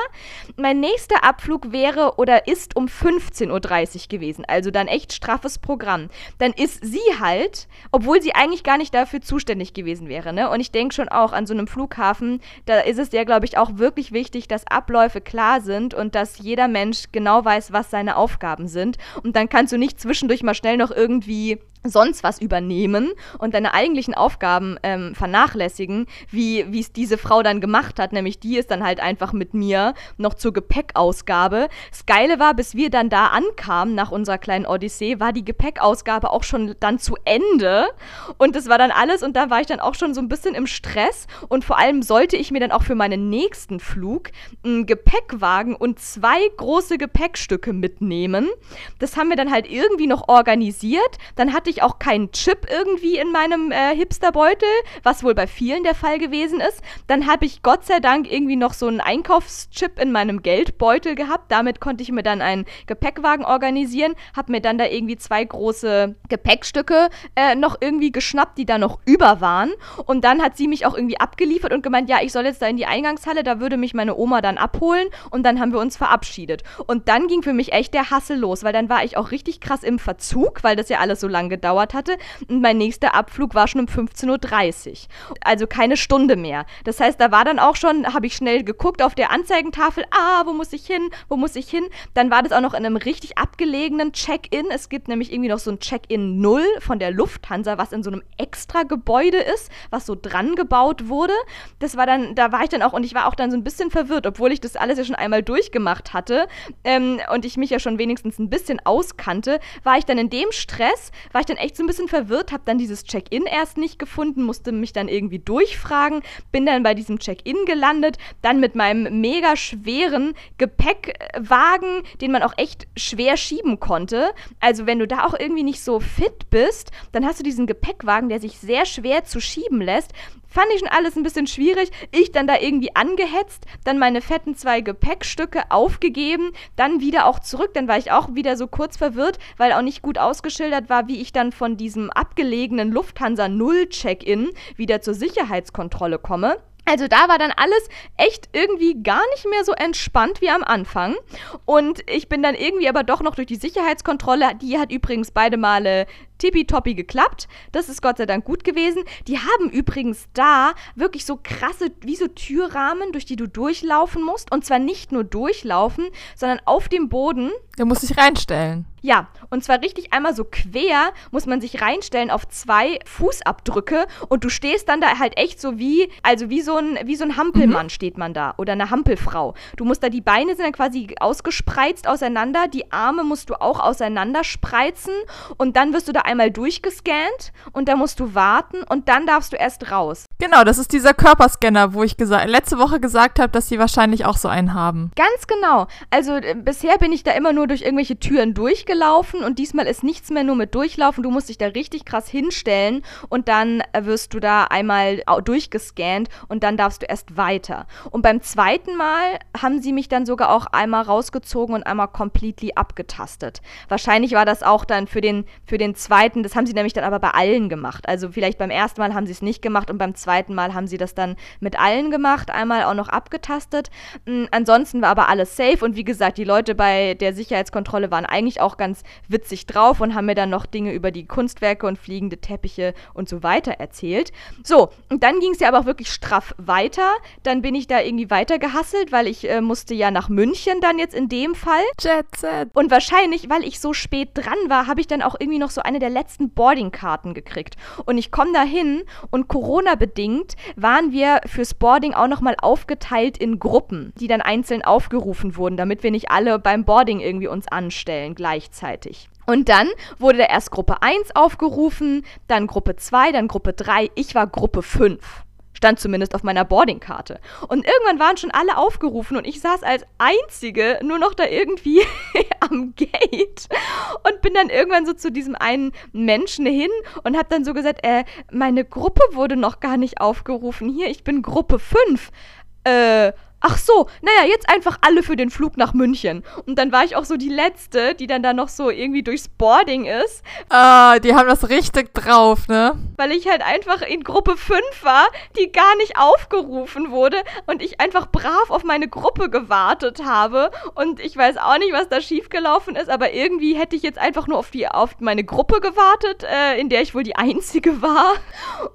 Mein nächster Abflug wäre oder ist um 15.30 Uhr gewesen. Also dann echt straffes Programm. Dann ist sie halt, obwohl sie eigentlich gar nicht dafür zuständig gewesen wäre. Ne? Und ich denke schon auch an so einem Flughafen, da ist es ja, glaube ich, auch wirklich wichtig, dass Abläufe klar sind und dass jeder Mensch genau weiß, was seine Aufgaben sind. Und dann kannst du nicht zwischendurch mal schnell noch irgendwie sonst was übernehmen und deine eigentlichen Aufgaben ähm, vernachlässigen, wie es diese Frau dann gemacht hat, nämlich die ist dann halt einfach mit mir noch zur Gepäckausgabe. Das Geile war, bis wir dann da ankamen nach unserer kleinen Odyssee, war die Gepäckausgabe auch schon dann zu Ende und das war dann alles und da war ich dann auch schon so ein bisschen im Stress und vor allem sollte ich mir dann auch für meinen nächsten Flug einen Gepäckwagen und zwei große Gepäckstücke mitnehmen. Das haben wir dann halt irgendwie noch organisiert. Dann hatte ich auch keinen Chip irgendwie in meinem äh, Hipsterbeutel, was wohl bei vielen der Fall gewesen ist. Dann habe ich Gott sei Dank irgendwie noch so einen Einkaufschip in meinem Geldbeutel gehabt. Damit konnte ich mir dann einen Gepäckwagen organisieren, habe mir dann da irgendwie zwei große Gepäckstücke äh, noch irgendwie geschnappt, die da noch über waren. Und dann hat sie mich auch irgendwie abgeliefert und gemeint, ja, ich soll jetzt da in die Eingangshalle, da würde mich meine Oma dann abholen und dann haben wir uns verabschiedet. Und dann ging für mich echt der Hassel los, weil dann war ich auch richtig krass im Verzug, weil das ja alles so lang gedauert gedauert hatte. Und mein nächster Abflug war schon um 15.30 Uhr. Also keine Stunde mehr. Das heißt, da war dann auch schon, habe ich schnell geguckt auf der Anzeigentafel, ah, wo muss ich hin, wo muss ich hin. Dann war das auch noch in einem richtig abgelegenen Check-in. Es gibt nämlich irgendwie noch so ein Check-in 0 von der Lufthansa, was in so einem extra Gebäude ist, was so dran gebaut wurde. Das war dann, da war ich dann auch und ich war auch dann so ein bisschen verwirrt, obwohl ich das alles ja schon einmal durchgemacht hatte ähm, und ich mich ja schon wenigstens ein bisschen auskannte, war ich dann in dem Stress, war ich dann echt so ein bisschen verwirrt, habe dann dieses Check-in erst nicht gefunden, musste mich dann irgendwie durchfragen, bin dann bei diesem Check-in gelandet, dann mit meinem mega schweren Gepäckwagen, den man auch echt schwer schieben konnte. Also wenn du da auch irgendwie nicht so fit bist, dann hast du diesen Gepäckwagen, der sich sehr schwer zu schieben lässt. Fand ich schon alles ein bisschen schwierig. Ich dann da irgendwie angehetzt, dann meine fetten zwei Gepäckstücke aufgegeben, dann wieder auch zurück. Dann war ich auch wieder so kurz verwirrt, weil auch nicht gut ausgeschildert war, wie ich dann von diesem abgelegenen Lufthansa Null Check-in wieder zur Sicherheitskontrolle komme. Also da war dann alles echt irgendwie gar nicht mehr so entspannt wie am Anfang. Und ich bin dann irgendwie aber doch noch durch die Sicherheitskontrolle, die hat übrigens beide Male tippitoppi geklappt. Das ist Gott sei Dank gut gewesen. Die haben übrigens da wirklich so krasse, wie so Türrahmen, durch die du durchlaufen musst. Und zwar nicht nur durchlaufen, sondern auf dem Boden. Der muss sich reinstellen. Ja, und zwar richtig einmal so quer muss man sich reinstellen auf zwei Fußabdrücke und du stehst dann da halt echt so wie, also wie so ein, wie so ein Hampelmann mhm. steht man da oder eine Hampelfrau. Du musst da, die Beine sind dann quasi ausgespreizt auseinander, die Arme musst du auch auseinander spreizen und dann wirst du da einmal durchgescannt und da musst du warten und dann darfst du erst raus. Genau, das ist dieser Körperscanner, wo ich letzte Woche gesagt habe, dass sie wahrscheinlich auch so einen haben. Ganz genau. Also äh, bisher bin ich da immer nur durch irgendwelche Türen durchgelaufen und diesmal ist nichts mehr nur mit durchlaufen. Du musst dich da richtig krass hinstellen und dann äh, wirst du da einmal durchgescannt und dann darfst du erst weiter. Und beim zweiten Mal haben sie mich dann sogar auch einmal rausgezogen und einmal completely abgetastet. Wahrscheinlich war das auch dann für den, für den zweiten zweiten, das haben sie nämlich dann aber bei allen gemacht. Also vielleicht beim ersten Mal haben sie es nicht gemacht und beim zweiten Mal haben sie das dann mit allen gemacht, einmal auch noch abgetastet. Mhm, ansonsten war aber alles safe und wie gesagt, die Leute bei der Sicherheitskontrolle waren eigentlich auch ganz witzig drauf und haben mir dann noch Dinge über die Kunstwerke und fliegende Teppiche und so weiter erzählt. So, und dann ging es ja aber auch wirklich straff weiter. Dann bin ich da irgendwie weiter gehasselt, weil ich äh, musste ja nach München dann jetzt in dem Fall. Jet Set. Und wahrscheinlich, weil ich so spät dran war, habe ich dann auch irgendwie noch so eine der letzten Boardingkarten gekriegt. Und ich komme da hin und Corona-bedingt waren wir fürs Boarding auch nochmal aufgeteilt in Gruppen, die dann einzeln aufgerufen wurden, damit wir nicht alle beim Boarding irgendwie uns anstellen gleichzeitig. Und dann wurde da erst Gruppe 1 aufgerufen, dann Gruppe 2, dann Gruppe 3. Ich war Gruppe 5. Stand zumindest auf meiner Boardingkarte. Und irgendwann waren schon alle aufgerufen und ich saß als Einzige nur noch da irgendwie [laughs] am Gate und bin dann irgendwann so zu diesem einen Menschen hin und hab dann so gesagt, äh, meine Gruppe wurde noch gar nicht aufgerufen. Hier, ich bin Gruppe 5. Äh, ach so, naja, jetzt einfach alle für den Flug nach München. Und dann war ich auch so die Letzte, die dann da noch so irgendwie durchs Boarding ist. Ah, die haben das richtig drauf, ne? Weil ich halt einfach in Gruppe 5 war, die gar nicht aufgerufen wurde und ich einfach brav auf meine Gruppe gewartet habe. Und ich weiß auch nicht, was da schiefgelaufen ist, aber irgendwie hätte ich jetzt einfach nur auf, die, auf meine Gruppe gewartet, äh, in der ich wohl die Einzige war.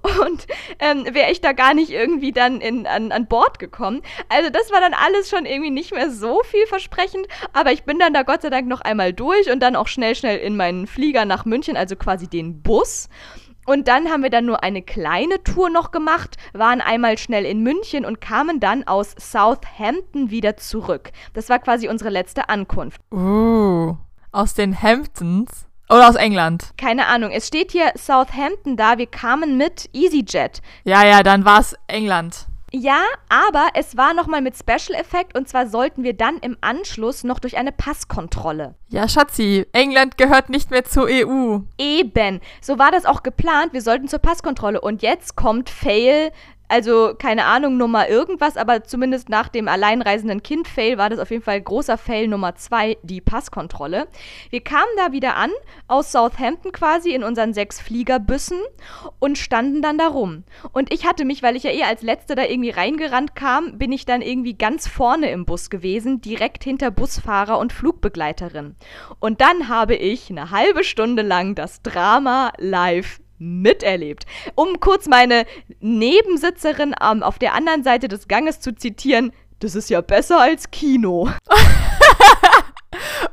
[laughs] Und ähm, wäre ich da gar nicht irgendwie dann in, an, an Bord gekommen. Also das war dann alles schon irgendwie nicht mehr so vielversprechend, aber ich bin dann da Gott sei Dank noch einmal durch und dann auch schnell, schnell in meinen Flieger nach München, also quasi den Bus. Und dann haben wir dann nur eine kleine Tour noch gemacht, waren einmal schnell in München und kamen dann aus Southampton wieder zurück. Das war quasi unsere letzte Ankunft. Uh, aus den Hamptons. Oder aus England. Keine Ahnung, es steht hier Southampton da, wir kamen mit EasyJet. Ja, ja, dann war es England. Ja, aber es war nochmal mit Special Effekt und zwar sollten wir dann im Anschluss noch durch eine Passkontrolle. Ja, Schatzi, England gehört nicht mehr zur EU. Eben, so war das auch geplant, wir sollten zur Passkontrolle und jetzt kommt Fail also keine Ahnung, Nummer irgendwas, aber zumindest nach dem alleinreisenden Kind-Fail war das auf jeden Fall großer Fail Nummer zwei, die Passkontrolle. Wir kamen da wieder an, aus Southampton quasi, in unseren sechs Fliegerbüssen und standen dann da rum. Und ich hatte mich, weil ich ja eh als Letzte da irgendwie reingerannt kam, bin ich dann irgendwie ganz vorne im Bus gewesen, direkt hinter Busfahrer und Flugbegleiterin. Und dann habe ich eine halbe Stunde lang das Drama live miterlebt. Um kurz meine Nebensitzerin ähm, auf der anderen Seite des Ganges zu zitieren, das ist ja besser als Kino. [laughs]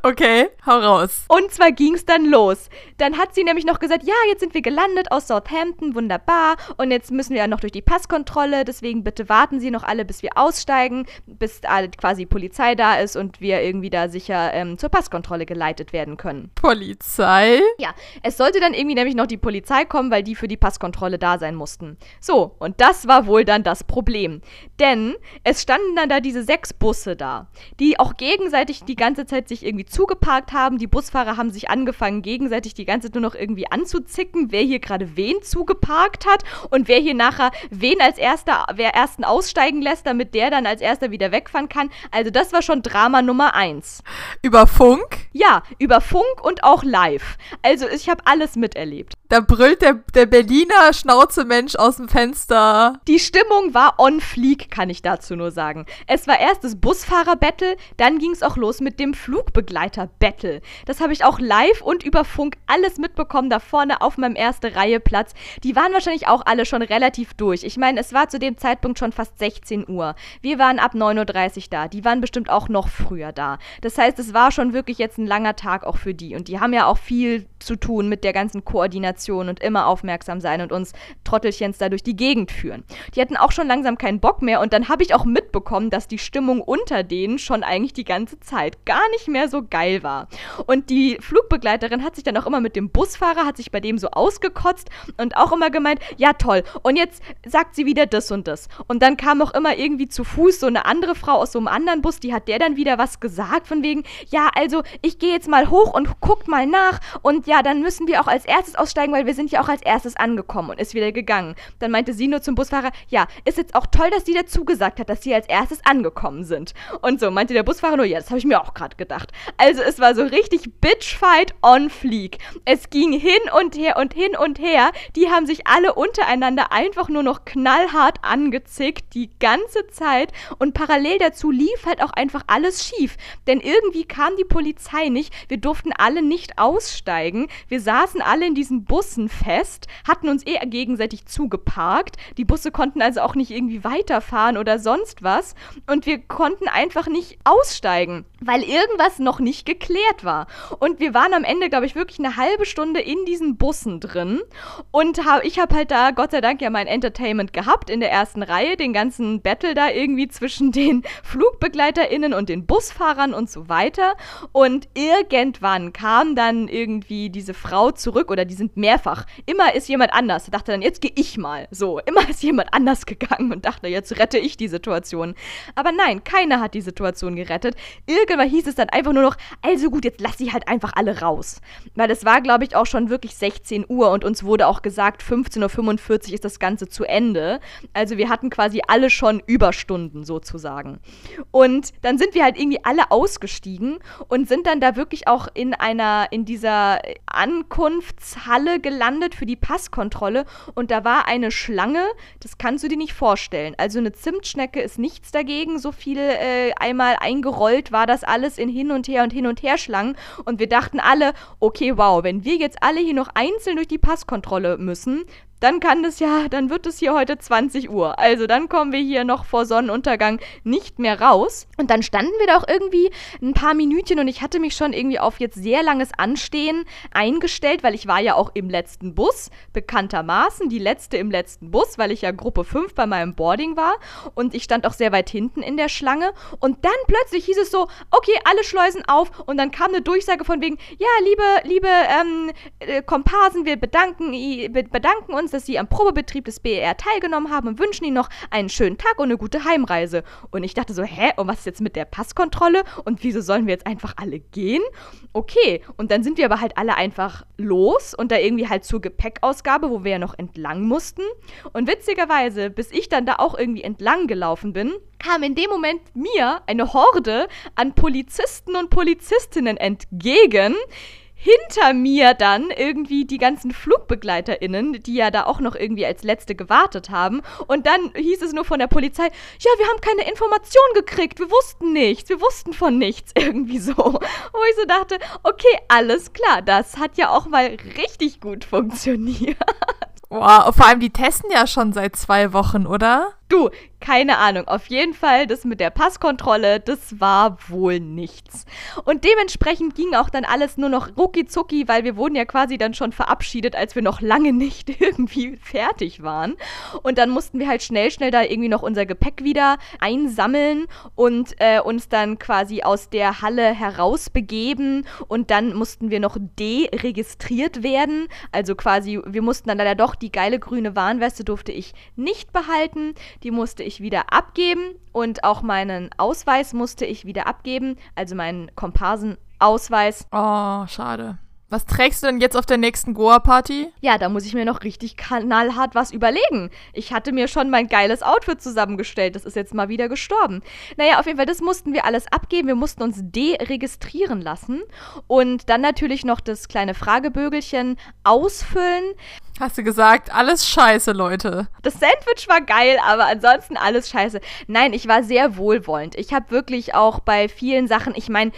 Okay, hau raus. Und zwar ging es dann los. Dann hat sie nämlich noch gesagt, ja, jetzt sind wir gelandet aus Southampton, wunderbar. Und jetzt müssen wir ja noch durch die Passkontrolle. Deswegen bitte warten Sie noch alle, bis wir aussteigen, bis quasi Polizei da ist und wir irgendwie da sicher ähm, zur Passkontrolle geleitet werden können. Polizei? Ja, es sollte dann irgendwie nämlich noch die Polizei kommen, weil die für die Passkontrolle da sein mussten. So, und das war wohl dann das Problem. Denn es standen dann da diese sechs Busse da, die auch gegenseitig die ganze Zeit sich irgendwie zugeparkt haben. Die Busfahrer haben sich angefangen, gegenseitig die ganze Zeit nur noch irgendwie anzuzicken, wer hier gerade wen zugeparkt hat und wer hier nachher wen als erster, wer ersten aussteigen lässt, damit der dann als erster wieder wegfahren kann. Also das war schon Drama Nummer eins. Über Funk? Ja, über Funk und auch live. Also ich habe alles miterlebt. Da brüllt der, der Berliner Schnauzemensch aus dem Fenster. Die Stimmung war on fleek, kann ich dazu nur sagen. Es war erst das Busfahrer-Battle, dann ging es auch los mit dem Flugbegleiter-Battle. Das habe ich auch live und über Funk alles mitbekommen, da vorne auf meinem erste Reihe Platz. Die waren wahrscheinlich auch alle schon relativ durch. Ich meine, es war zu dem Zeitpunkt schon fast 16 Uhr. Wir waren ab 9.30 Uhr da. Die waren bestimmt auch noch früher da. Das heißt, es war schon wirklich jetzt ein langer Tag auch für die. Und die haben ja auch viel zu tun mit der ganzen Koordination und immer aufmerksam sein und uns Trottelchens da durch die Gegend führen. Die hatten auch schon langsam keinen Bock mehr und dann habe ich auch mitbekommen, dass die Stimmung unter denen schon eigentlich die ganze Zeit gar nicht mehr so geil war. Und die Flugbegleiterin hat sich dann auch immer mit dem Busfahrer, hat sich bei dem so ausgekotzt und auch immer gemeint, ja toll, und jetzt sagt sie wieder das und das. Und dann kam auch immer irgendwie zu Fuß so eine andere Frau aus so einem anderen Bus, die hat der dann wieder was gesagt von wegen, ja, also ich gehe jetzt mal hoch und guck mal nach und ja, dann müssen wir auch als erstes aussteigen, weil wir sind ja auch als erstes angekommen und ist wieder gegangen. Dann meinte sie nur zum Busfahrer, ja, ist jetzt auch toll, dass sie dazu gesagt hat, dass sie als erstes angekommen sind. Und so meinte der Busfahrer nur, ja, das habe ich mir auch gerade gedacht. Also es war so richtig Bitchfight on Fleek. Es ging hin und her und hin und her. Die haben sich alle untereinander einfach nur noch knallhart angezickt, die ganze Zeit. Und parallel dazu lief halt auch einfach alles schief. Denn irgendwie kam die Polizei nicht. Wir durften alle nicht aussteigen. Wir saßen alle in diesen Bussen fest, hatten uns eh gegenseitig zugeparkt. Die Busse konnten also auch nicht irgendwie weiterfahren oder sonst was. Und wir konnten einfach nicht aussteigen, weil irgendwas noch nicht geklärt war. Und wir waren am Ende, glaube ich, wirklich eine halbe Stunde in diesen Bussen drin. Und hab, ich habe halt da, Gott sei Dank, ja mein Entertainment gehabt in der ersten Reihe, den ganzen Battle da irgendwie zwischen [laughs] den FlugbegleiterInnen und den Busfahrern und so weiter. Und irgendwann kam dann irgendwie diese Frau zurück oder die sind mehrfach. Immer ist jemand anders. Da dachte dann, jetzt gehe ich mal. So, immer ist jemand anders gegangen und dachte, jetzt rette ich die Situation. Aber nein, keiner hat die Situation gerettet. Irgendwann hieß es dann einfach nur noch, also gut, jetzt lass sie halt einfach alle raus. Weil es war, glaube ich, auch schon wirklich 16 Uhr und uns wurde auch gesagt, 15.45 Uhr ist das Ganze zu Ende. Also wir hatten quasi alle schon Überstunden sozusagen. Und dann sind wir halt irgendwie alle ausgestiegen und sind dann da wirklich auch in einer, in dieser Ankunftshalle gelandet für die Passkontrolle und da war eine Schlange, das kannst du dir nicht vorstellen. Also eine Zimtschnecke ist nichts dagegen, so viel äh, einmal eingerollt war das alles in hin und her und hin und her Schlangen. Und wir dachten alle, okay, wow, wenn wir jetzt alle hier noch einzeln durch die Passkontrolle müssen, dann kann das ja, dann wird es hier heute 20 Uhr. Also dann kommen wir hier noch vor Sonnenuntergang nicht mehr raus. Und dann standen wir da auch irgendwie ein paar Minütchen und ich hatte mich schon irgendwie auf jetzt sehr langes Anstehen eingestellt, weil ich war ja auch im letzten Bus, bekanntermaßen die letzte im letzten Bus, weil ich ja Gruppe 5 bei meinem Boarding war und ich stand auch sehr weit hinten in der Schlange und dann plötzlich hieß es so, okay, alle Schleusen auf und dann kam eine Durchsage von wegen, ja, liebe, liebe ähm, äh, Komparsen, wir bedanken, bedanken uns dass Sie am Probebetrieb des BER teilgenommen haben und wünschen Ihnen noch einen schönen Tag und eine gute Heimreise. Und ich dachte so, hä, und was ist jetzt mit der Passkontrolle? Und wieso sollen wir jetzt einfach alle gehen? Okay, und dann sind wir aber halt alle einfach los und da irgendwie halt zur Gepäckausgabe, wo wir ja noch entlang mussten. Und witzigerweise, bis ich dann da auch irgendwie entlang gelaufen bin, kam in dem Moment mir eine Horde an Polizisten und Polizistinnen entgegen, hinter mir dann irgendwie die ganzen FlugbegleiterInnen, die ja da auch noch irgendwie als Letzte gewartet haben. Und dann hieß es nur von der Polizei, ja, wir haben keine Information gekriegt, wir wussten nichts, wir wussten von nichts, [laughs] irgendwie so. Wo ich so dachte, okay, alles klar, das hat ja auch mal richtig gut funktioniert. Wow, vor allem die testen ja schon seit zwei Wochen, oder? Du, keine Ahnung. Auf jeden Fall, das mit der Passkontrolle, das war wohl nichts. Und dementsprechend ging auch dann alles nur noch rucki weil wir wurden ja quasi dann schon verabschiedet, als wir noch lange nicht [laughs] irgendwie fertig waren. Und dann mussten wir halt schnell, schnell da irgendwie noch unser Gepäck wieder einsammeln und äh, uns dann quasi aus der Halle herausbegeben. Und dann mussten wir noch deregistriert werden. Also quasi, wir mussten dann leider doch die geile grüne Warnweste durfte ich nicht behalten. Die musste ich wieder abgeben und auch meinen Ausweis musste ich wieder abgeben, also meinen Komparsenausweis. Oh, schade. Was trägst du denn jetzt auf der nächsten Goa-Party? Ja, da muss ich mir noch richtig knallhart was überlegen. Ich hatte mir schon mein geiles Outfit zusammengestellt. Das ist jetzt mal wieder gestorben. Naja, auf jeden Fall, das mussten wir alles abgeben. Wir mussten uns deregistrieren lassen. Und dann natürlich noch das kleine Fragebögelchen ausfüllen. Hast du gesagt, alles scheiße, Leute. Das Sandwich war geil, aber ansonsten alles scheiße. Nein, ich war sehr wohlwollend. Ich habe wirklich auch bei vielen Sachen, ich meine,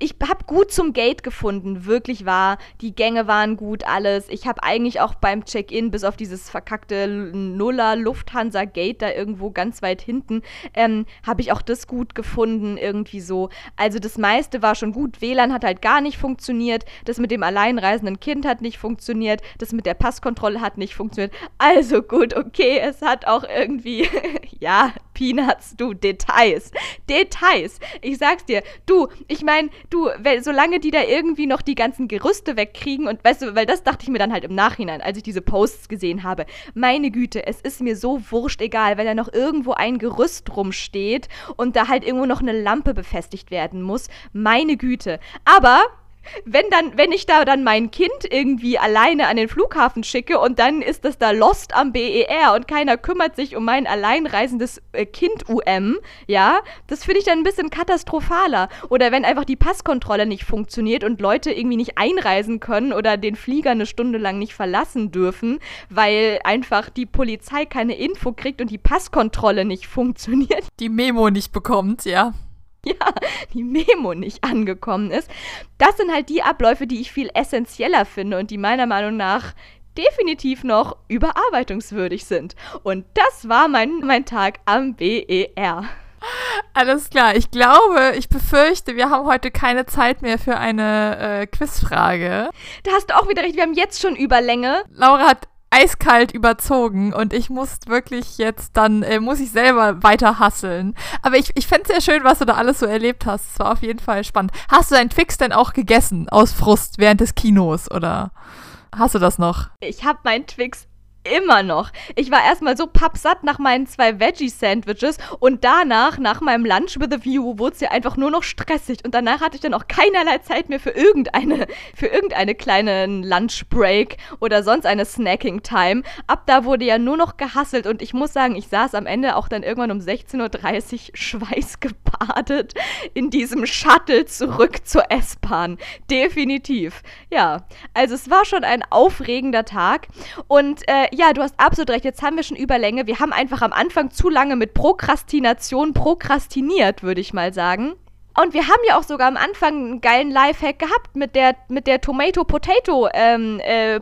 ich habe gut zum Gate gefunden, wirklich wahr. Die Gänge waren gut, alles. Ich habe eigentlich auch beim Check-in, bis auf dieses verkackte Nuller Lufthansa Gate da irgendwo ganz weit hinten, ähm, habe ich auch das gut gefunden, irgendwie so. Also das meiste war schon gut. WLAN hat halt gar nicht funktioniert. Das mit dem alleinreisenden Kind hat nicht funktioniert. Das mit der Passkontrolle hat nicht funktioniert. Also gut, okay, es hat auch irgendwie, [laughs] ja, Peanuts, du, Details. Details. Ich sag's dir, du, ich meine, du, weil, solange die da irgendwie noch die ganzen Gerüste wegkriegen und weißt du, weil das dachte ich mir dann halt im Nachhinein, als ich diese Posts gesehen habe. Meine Güte, es ist mir so wurscht egal, wenn da noch irgendwo ein Gerüst rumsteht und da halt irgendwo noch eine Lampe befestigt werden muss. Meine Güte. Aber wenn dann, wenn ich da dann mein Kind irgendwie alleine an den Flughafen schicke und dann ist das da lost am BER und keiner kümmert sich um mein alleinreisendes äh, Kind UM, ja, das finde ich dann ein bisschen katastrophaler. Oder wenn einfach die Passkontrolle nicht funktioniert und Leute irgendwie nicht einreisen können oder den Flieger eine Stunde lang nicht verlassen dürfen, weil einfach die Polizei keine Info kriegt und die Passkontrolle nicht [laughs] funktioniert. Die Memo nicht bekommt, ja. [laughs] ja, die Memo nicht angekommen ist. Das sind halt die Abläufe, die ich viel essentieller finde und die meiner Meinung nach definitiv noch überarbeitungswürdig sind. Und das war mein, mein Tag am BER. Alles klar. Ich glaube, ich befürchte, wir haben heute keine Zeit mehr für eine äh, Quizfrage. Da hast du auch wieder recht. Wir haben jetzt schon Überlänge. Laura hat eiskalt überzogen und ich muss wirklich jetzt dann, äh, muss ich selber weiter hasseln. Aber ich, ich fände es sehr schön, was du da alles so erlebt hast. Es war auf jeden Fall spannend. Hast du deinen Twix denn auch gegessen aus Frust während des Kinos oder hast du das noch? Ich habe meinen Twix immer noch. Ich war erstmal so pappsatt nach meinen zwei Veggie-Sandwiches und danach, nach meinem Lunch with a View, wurde es ja einfach nur noch stressig. Und danach hatte ich dann auch keinerlei Zeit mehr für irgendeine, [laughs] für irgendeine kleine Lunch-Break oder sonst eine Snacking-Time. Ab da wurde ja nur noch gehasselt und ich muss sagen, ich saß am Ende auch dann irgendwann um 16.30 Uhr schweißgebadet in diesem Shuttle zurück zur S-Bahn. Definitiv. Ja, also es war schon ein aufregender Tag und äh, ja, du hast absolut recht. Jetzt haben wir schon Überlänge. Wir haben einfach am Anfang zu lange mit Prokrastination prokrastiniert, würde ich mal sagen. Und wir haben ja auch sogar am Anfang einen geilen Lifehack gehabt mit der, mit der Tomato-Potato ähm, äh.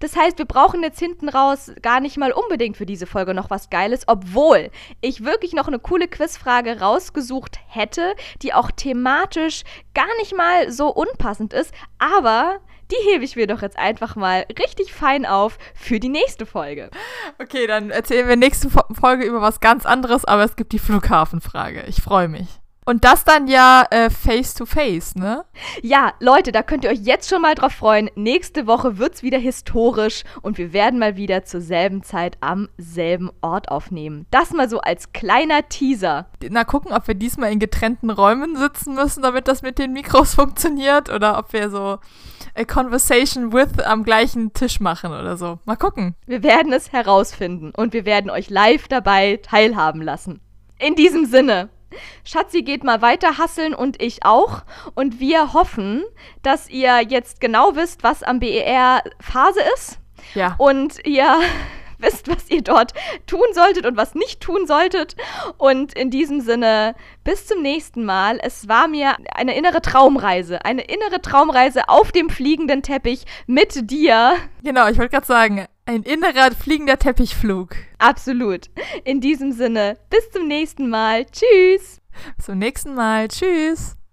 Das heißt, wir brauchen jetzt hinten raus gar nicht mal unbedingt für diese Folge noch was Geiles, obwohl ich wirklich noch eine coole Quizfrage rausgesucht hätte, die auch thematisch gar nicht mal so unpassend ist, aber die hebe ich mir doch jetzt einfach mal richtig fein auf für die nächste Folge. Okay, dann erzählen wir nächste Folge über was ganz anderes, aber es gibt die Flughafenfrage. Ich freue mich. Und das dann ja äh, face to face, ne? Ja, Leute, da könnt ihr euch jetzt schon mal drauf freuen. Nächste Woche wird's wieder historisch und wir werden mal wieder zur selben Zeit am selben Ort aufnehmen. Das mal so als kleiner Teaser. Na, gucken, ob wir diesmal in getrennten Räumen sitzen müssen, damit das mit den Mikros [laughs] funktioniert oder ob wir so a conversation with am gleichen Tisch machen oder so. Mal gucken. Wir werden es herausfinden und wir werden euch live dabei teilhaben lassen. In diesem Sinne. Schatzi geht mal weiter hasseln und ich auch. Und wir hoffen, dass ihr jetzt genau wisst, was am BER Phase ist. Ja. Und ihr [laughs] wisst, was ihr dort tun solltet und was nicht tun solltet. Und in diesem Sinne, bis zum nächsten Mal. Es war mir eine innere Traumreise. Eine innere Traumreise auf dem fliegenden Teppich mit dir. Genau, ich wollte gerade sagen, ein innerer fliegender Teppichflug. Absolut. In diesem Sinne, bis zum nächsten Mal. Tschüss. Bis zum nächsten Mal. Tschüss.